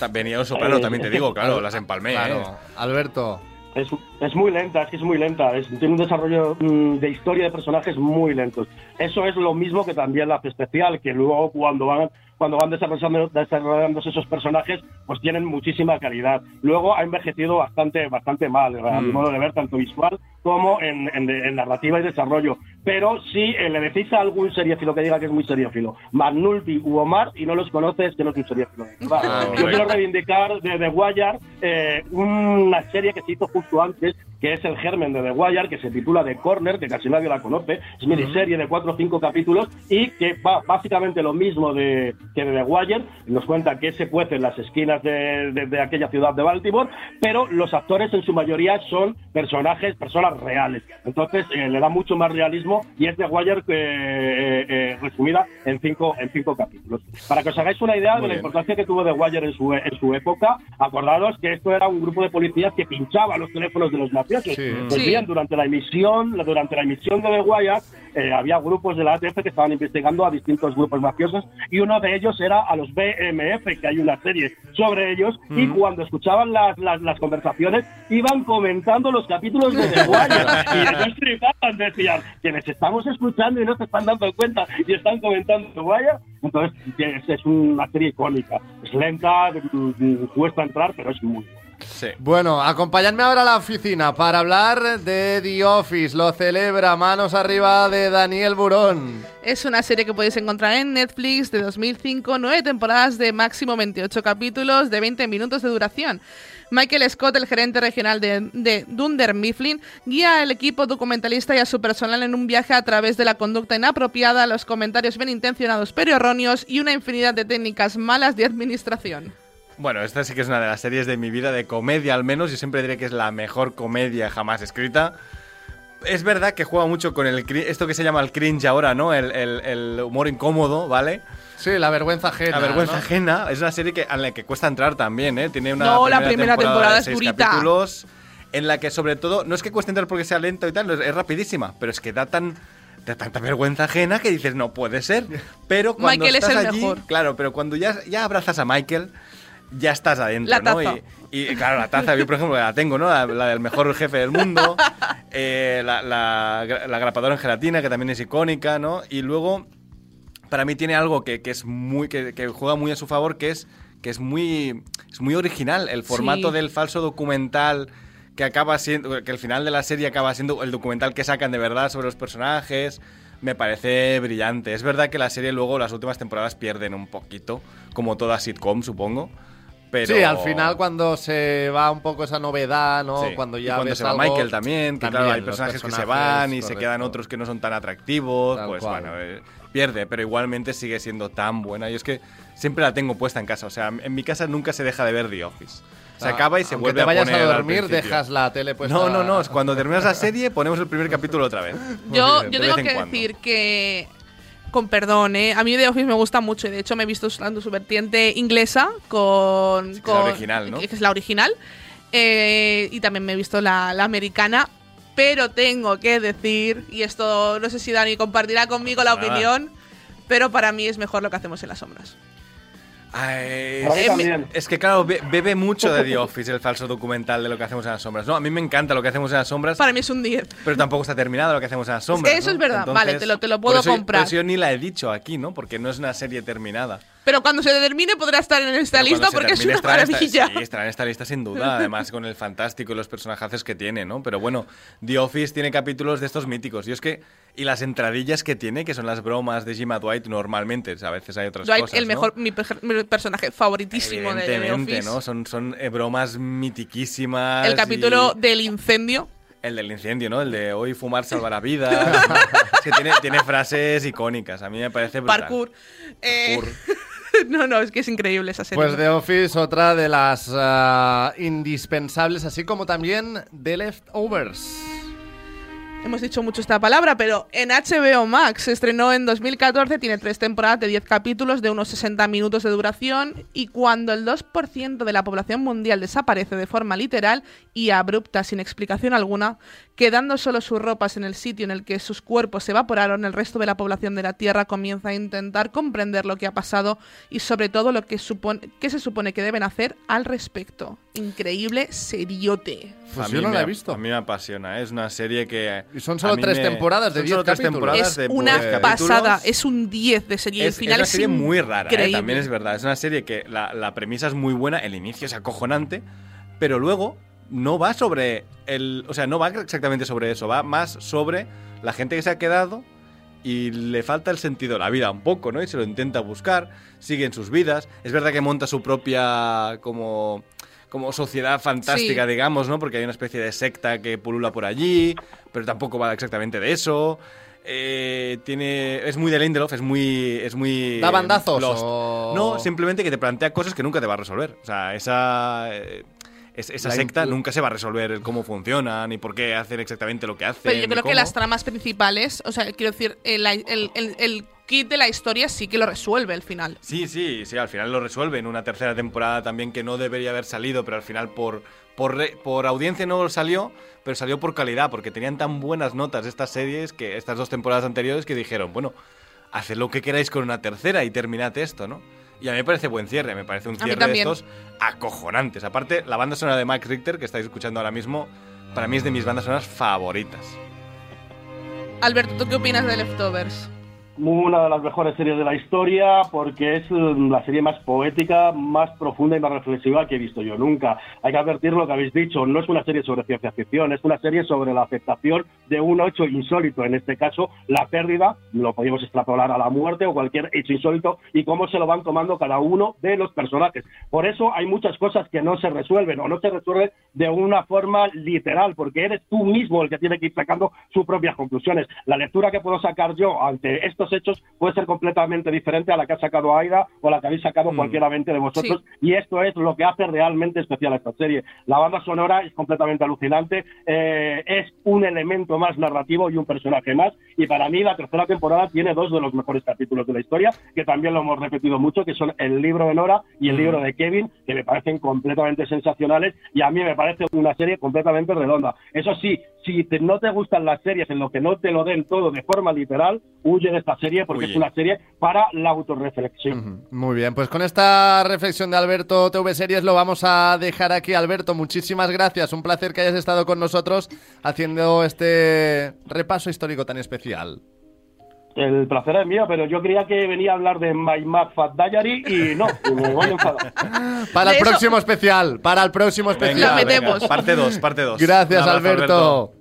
D: Ta- Venía un soprano, también te digo, claro, las empalmé. ¿eh?
B: Claro, Alberto.
H: Es, es muy lenta, es que es muy lenta. Es- tiene un desarrollo mm, de historia de personajes muy lentos. Eso es lo mismo que también la hace especial, que luego cuando van cuando van desarrollando, desarrollándose esos personajes, pues tienen muchísima calidad. Luego ha envejecido bastante, bastante mal, a mi
D: Mm.
H: modo de ver, tanto visual como en, en- en narrativa y desarrollo. Pero si eh, le decís a algún seriéfilo que diga que es muy seriéfilo, Magnulti u Omar, y no los conoces, que no es un seriéfilo. verdad.
D: Ah,
H: Yo quiero reivindicar de The Wire eh, una serie que se hizo justo antes, que es el germen de The Wire, que se titula The Corner, que casi nadie la conoce. Es miniserie de cuatro o cinco capítulos y que va básicamente lo mismo de, que de The Wire. Nos cuenta que se cuece en las esquinas de, de- de aquella ciudad de Baltimore, pero los actores en su mayoría son personajes, personas reales. Entonces eh, le da mucho más realismo y es The Wire que, eh, eh, resumida en cinco, en cinco capítulos. Para que os hagáis una idea
D: Muy
H: de la
D: bien.
H: importancia que tuvo The Wire en su, en su época, acordaros que esto era un grupo de policías que pinchaba los teléfonos de los mafiosos.
B: Sí.
H: Pues
C: Sí.
H: bien, durante la emisión, durante la emisión de The Wire, eh, había grupos de la ATF que estaban investigando a distintos grupos mafiosos y uno de ellos era a los BMF, que hay una serie sobre ellos, y cuando escuchaban las, las, las conversaciones iban comentando los capítulos de The Wire y ellos flipaban, decían que les estamos escuchando y no se están dando cuenta y están comentando The Wire. Entonces, es una serie icónica. Es lenta, mm, mm, cuesta entrar, pero es muy buena.
D: Sí.
B: Bueno, acompañadme ahora a la oficina para hablar de The Office. Lo celebra manos arriba de Daniel Burón.
C: Es una serie que podéis encontrar en Netflix de 2005, nueve temporadas de máximo 28 capítulos de 20 minutos de duración. Michael Scott, el gerente regional de, de Dunder Mifflin, guía al equipo documentalista y a su personal en un viaje a través de la conducta inapropiada, los comentarios bien intencionados pero erróneos y una infinidad de técnicas malas de administración.
D: Bueno, esta sí que es una de las series de mi vida, de comedia al menos. Yo siempre diré que es la mejor comedia jamás escrita. Es verdad que juega mucho con el esto que se llama el cringe ahora, ¿no? El, el- el humor incómodo, ¿vale?
B: Sí, la vergüenza ajena.
D: La vergüenza
B: ¿no?
D: ajena es una serie que, a la que cuesta entrar también, ¿eh? Tiene una
C: No, la primera temporada
D: de
C: es
D: seis
C: durita.
D: capítulos en la que sobre todo no es que cueste entrar porque sea lento y tal, es, es rapidísima, pero es que da tan da tanta vergüenza ajena que dices no puede ser. Pero cuando
C: Michael es
D: estás
C: el
D: allí,
C: mejor.
D: claro, pero cuando ya, ya abrazas a Michael ya estás adentro,
C: La
D: ¿no?
C: taza.
D: Y, y, claro, la taza, yo por ejemplo la tengo, ¿no? La, la del mejor jefe del mundo, eh, la, la, la grapadora en gelatina, que también es icónica, ¿no? Y luego, para mí tiene algo que, que es muy, que, que juega muy a su favor, que es, que es muy, es muy original. El formato
C: Sí.
D: del falso documental que acaba siendo, que el final de la serie acaba siendo el documental que sacan de verdad sobre los personajes, me parece brillante. Es verdad que la serie luego, las últimas temporadas pierden un poquito, como toda sitcom, supongo. Pero...
B: Sí, al final cuando se va un poco esa novedad, ¿no?
D: Sí.
B: Cuando
D: Y
B: ya
D: cuando
B: ves
D: se va
B: algo-
D: Michael también, que
B: También,
D: claro, hay personajes, que se van y se quedan otros que no son tan atractivos,
B: Tal
D: pues
B: cual.
D: bueno, eh, pierde, pero igualmente sigue siendo tan buena. Y es que siempre la tengo puesta en casa, o sea, en mi casa nunca se deja de ver The Office. Se
B: sea,
D: acaba y se
B: aunque
D: vuelve
B: te vayas
D: a poner
B: a dormir, dejas la tele puesta.
D: No, no, no, es cuando terminas la serie ponemos el primer capítulo otra vez.
C: Yo, yo tengo
D: en
C: que
D: cuando.
C: decir que, con perdón, ¿eh? a mí The Office me gusta mucho y de hecho me he visto usando su vertiente inglesa con...
D: que es la original, ¿no?
C: Que es la original. Eh, y también me he visto la, la americana. Pero tengo que decir, y esto no sé si Dani compartirá conmigo la opinión, pero para mí es mejor lo que hacemos en las sombras.
D: Ay,
H: mí
D: es-. Es que claro, be- bebe mucho de The Office, el falso documental de lo que hacemos en las sombras. No, a mí me encanta lo que hacemos en las sombras,
C: Para mí es un 10.
D: pero tampoco está terminado lo que hacemos en las sombras.
C: eso
D: ¿no?
C: es verdad. Vale, te lo- te lo
D: por
C: puedo
D: eso-
C: comprar.
D: Por eso yo ni la he dicho aquí, ¿no? Porque no es una serie terminada.
C: Pero cuando se termine podrá estar en esta
D: Pero
C: lista porque es una
D: estará en esta-
C: maravilla.
D: sí, estará en esta lista sin duda, además con el fantástico y los personajes que tiene, ¿no? Pero bueno, The Office tiene capítulos de estos míticos. Y es que, y las entradillas que tiene, que son las bromas de Jim a Dwight normalmente, a veces hay otras
C: Dwight,
D: cosas.
C: el
D: ¿no?
C: mejor, mi, pe- mi personaje favoritísimo de The
D: Evidentemente,
C: Office.
D: ¿no? Son, son eh, bromas mitiquísimas.
C: El capítulo
D: y-
C: del incendio.
D: El del incendio, ¿no? El de hoy fumar salvará vidas. es que tiene, tiene frases icónicas. A mí me parece brutal.
C: Parkour. Eh,
D: Parkour.
C: no, no, es que es increíble esa serie.
B: Pues The Office, otra de las ah, indispensables, así como también The Leftovers.
C: Hemos dicho mucho esta palabra, pero en HBO Max se estrenó en 2014, tiene tres temporadas de 10 capítulos de unos 60 minutos de duración y cuando el 2% de la población mundial desaparece de forma literal y abrupta sin explicación alguna, quedando solo sus ropas en el sitio en el que sus cuerpos se evaporaron, el resto de la población de la Tierra comienza a intentar comprender lo que ha pasado y sobre todo lo que, supone, qué se supone que deben hacer al respecto. Increíble seriote.
B: Pues
D: A
B: yo
D: mí
B: no
D: me
B: la he visto.
D: A mí me apasiona. Es una serie que.
B: Y son solo tres
D: me-
B: temporadas de
D: son
B: 10
D: solo tres
B: capítulos.
D: temporadas
C: Es
D: de
C: una
D: capítulos.
C: pasada, es un 10 de serie.
D: Es,
C: el final
D: es una
C: es
D: serie muy rara, ¿eh? también es verdad. Es una serie que la, la premisa es muy buena, el inicio es acojonante, pero luego no va sobre el. O sea, no va exactamente sobre eso, va más sobre la gente que se ha quedado y le falta el sentido de la vida un poco, ¿no? Y se lo intenta buscar, sigue en sus vidas. Es verdad que monta su propia como como sociedad fantástica,
C: Sí.
D: digamos, ¿no? Porque hay una especie de secta que pulula por allí, pero tampoco va exactamente de eso. Eh, tiene es muy de Lindelof, es muy es muy
B: ¿Da bandazos
D: Lost.
B: o-
D: No, simplemente que te plantea cosas que nunca te va a resolver. O sea, esa eh, es- esa
B: La
D: secta nunca se va a resolver el cómo funciona ni por qué hacen exactamente lo que hacen.
C: Pero yo creo que las tramas principales, o sea, quiero decir, el, el- el- el kit de la historia sí que lo resuelve al final.
D: Sí, sí, sí, al final lo resuelve en una tercera temporada también que no debería haber salido, pero al final por, por, re- por audiencia no salió, pero salió por calidad, porque tenían tan buenas notas estas series, que estas dos temporadas anteriores, que dijeron, bueno, haced lo que queráis con una tercera y terminad esto, ¿no? Y a mí me parece buen cierre, me parece un cierre de estos acojonantes. Aparte, la banda sonora de Max Richter, que estáis escuchando ahora mismo, para mí es de mis bandas sonoras favoritas.
C: Alberto, ¿tú qué opinas de Leftovers?
H: Una de las mejores series de la historia porque es mm, la serie más poética, más profunda y más reflexiva que he visto yo nunca. Hay que advertir lo que habéis dicho, no es una serie sobre ciencia ficción, es una serie sobre la aceptación de un hecho insólito, en este caso la pérdida, lo podemos extrapolar a la muerte o cualquier hecho insólito y cómo se lo van tomando cada uno de los personajes. Por eso hay muchas cosas que no se resuelven o no se resuelven de una forma literal, porque eres tú mismo el que tiene que ir sacando sus propias conclusiones. La lectura que puedo sacar yo ante estos hechos puede ser completamente diferente a la que ha sacado Aida o a la que habéis sacado mm. cualquiera de vosotros. Y esto es lo que hace realmente especial a esta serie. La banda sonora es completamente alucinante, eh, es un elemento más narrativo y un personaje más. Y para mí la tercera temporada tiene dos de los mejores capítulos de la historia, que también lo hemos repetido mucho, que son el libro de Nora y el mm. libro de Kevin, que me parecen completamente sensacionales y a mí me parece una serie completamente redonda. Eso sí, si no te gustan las series en lo que no te lo den todo de forma literal, huye de esta serie porque es una serie para la autorreflexión.
B: Muy bien, pues con esta reflexión de Alberto TV Series lo vamos a dejar aquí. Alberto, muchísimas gracias. Un placer que hayas estado con nosotros haciendo este repaso histórico tan especial.
H: El placer es mío, pero yo creía que venía a hablar de My Mad Fat Diary y no, me voy a enfadar.
B: Para el próximo especial, para el próximo especial.
C: metemos.
D: Parte 2, parte 2.
B: Gracias, Alberto.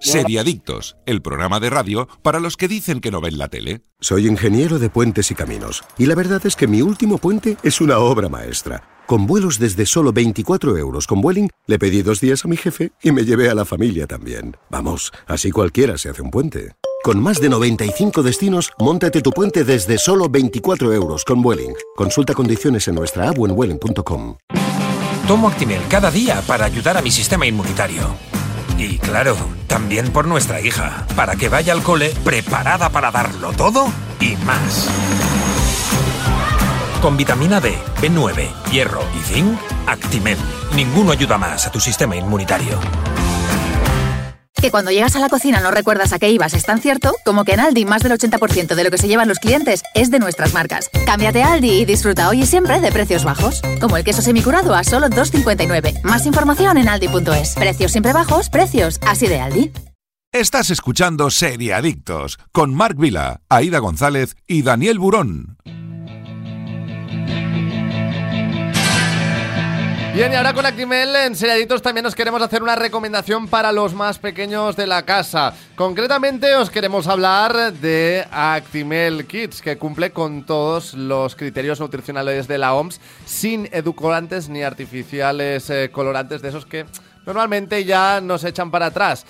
A: Seriadictos, el programa de radio para los que dicen que no ven la tele.
J: Soy ingeniero de puentes y caminos, y la verdad es que mi último puente es una obra maestra. Con vuelos desde solo 24 euros con Vueling, le pedí dos días a mi jefe y me llevé a la familia también. Vamos, así cualquiera se hace un puente. Con más de 95 destinos, montate tu puente desde solo 24 euros con Vueling. Consulta condiciones en nuestra app vueling.com.
I: Tomo Actimel cada día para ayudar a mi sistema inmunitario. Y claro, también por nuestra hija, para que vaya al cole preparada para darlo todo y más. Con vitamina D, B9, hierro y zinc, Actimel. Ninguno ayuda más a tu sistema inmunitario.
E: Que cuando llegas a la cocina no recuerdas a qué ibas es tan cierto como que en Aldi más del 80% de lo que se llevan los clientes es de nuestras marcas. Cámbiate a Aldi y disfruta hoy y siempre de precios bajos. Como el queso semicurado a solo 2,59. Más información en aldi.es. Precios siempre bajos, precios así de Aldi.
A: Estás escuchando Seriadictos con Marc Vila, Aida González y Daniel Burón.
B: Bien, y ahora con Actimel en Seriaditos también nos queremos hacer una recomendación para los más pequeños de la casa. Concretamente os queremos hablar de Actimel Kids, que cumple con todos los criterios nutricionales de la OMS, sin edulcorantes ni artificiales eh, colorantes de esos que normalmente ya nos echan para atrás.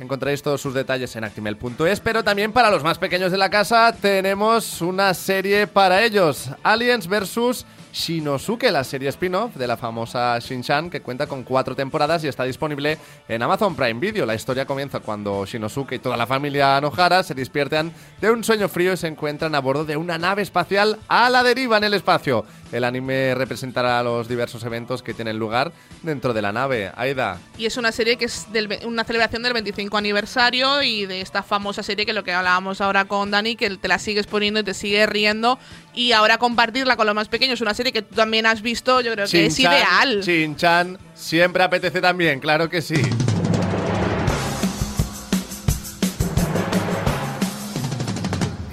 B: Encontraréis todos sus detalles en actimel.es, pero también para los más pequeños de la casa tenemos una serie para ellos, Aliens vs Shinosuke, la serie spin-off de la famosa Shin-chan, que cuenta con cuatro temporadas y está disponible en Amazon Prime Video. La historia comienza cuando Shinosuke y toda la familia Nohara se despiertan de un sueño frío y se encuentran a bordo de una nave espacial a la deriva en el espacio. El anime representará los diversos eventos que tienen lugar dentro de la nave. Aida.
C: Y es una serie que es una celebración del 25 aniversario y de esta famosa serie que lo que hablábamos ahora con Dani, que te la sigues poniendo y te sigue riendo. Y ahora compartirla con los más pequeños, una serie que tú también has visto, yo creo que es ideal.
B: Shin-chan siempre apetece también, claro que sí.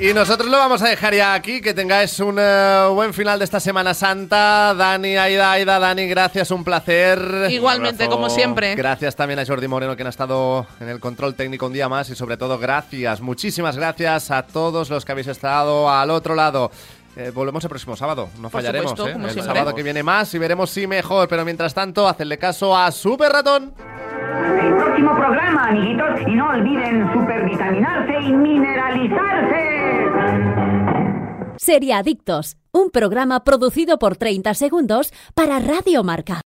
B: Y nosotros lo vamos a dejar ya aquí. Que tengáis un eh, buen final de esta Semana Santa. Dani, Aida, Aida, Dani, gracias, un placer.
C: Igualmente, como siempre.
B: Gracias también a Jordi Moreno, que ha estado en el control técnico un día más. Y sobre todo, gracias, muchísimas gracias a todos los que habéis estado al otro lado. Eh, volvemos el próximo sábado, no fallaremos. ¿eh? El sábado que viene más y veremos si mejor. Pero mientras tanto, hacedle caso a Super Ratón.
K: El próximo programa, amiguitos, y no olviden supervitaminarse y mineralizarse.
L: Sería Adictos, un programa producido por 30 segundos para Radio Marca.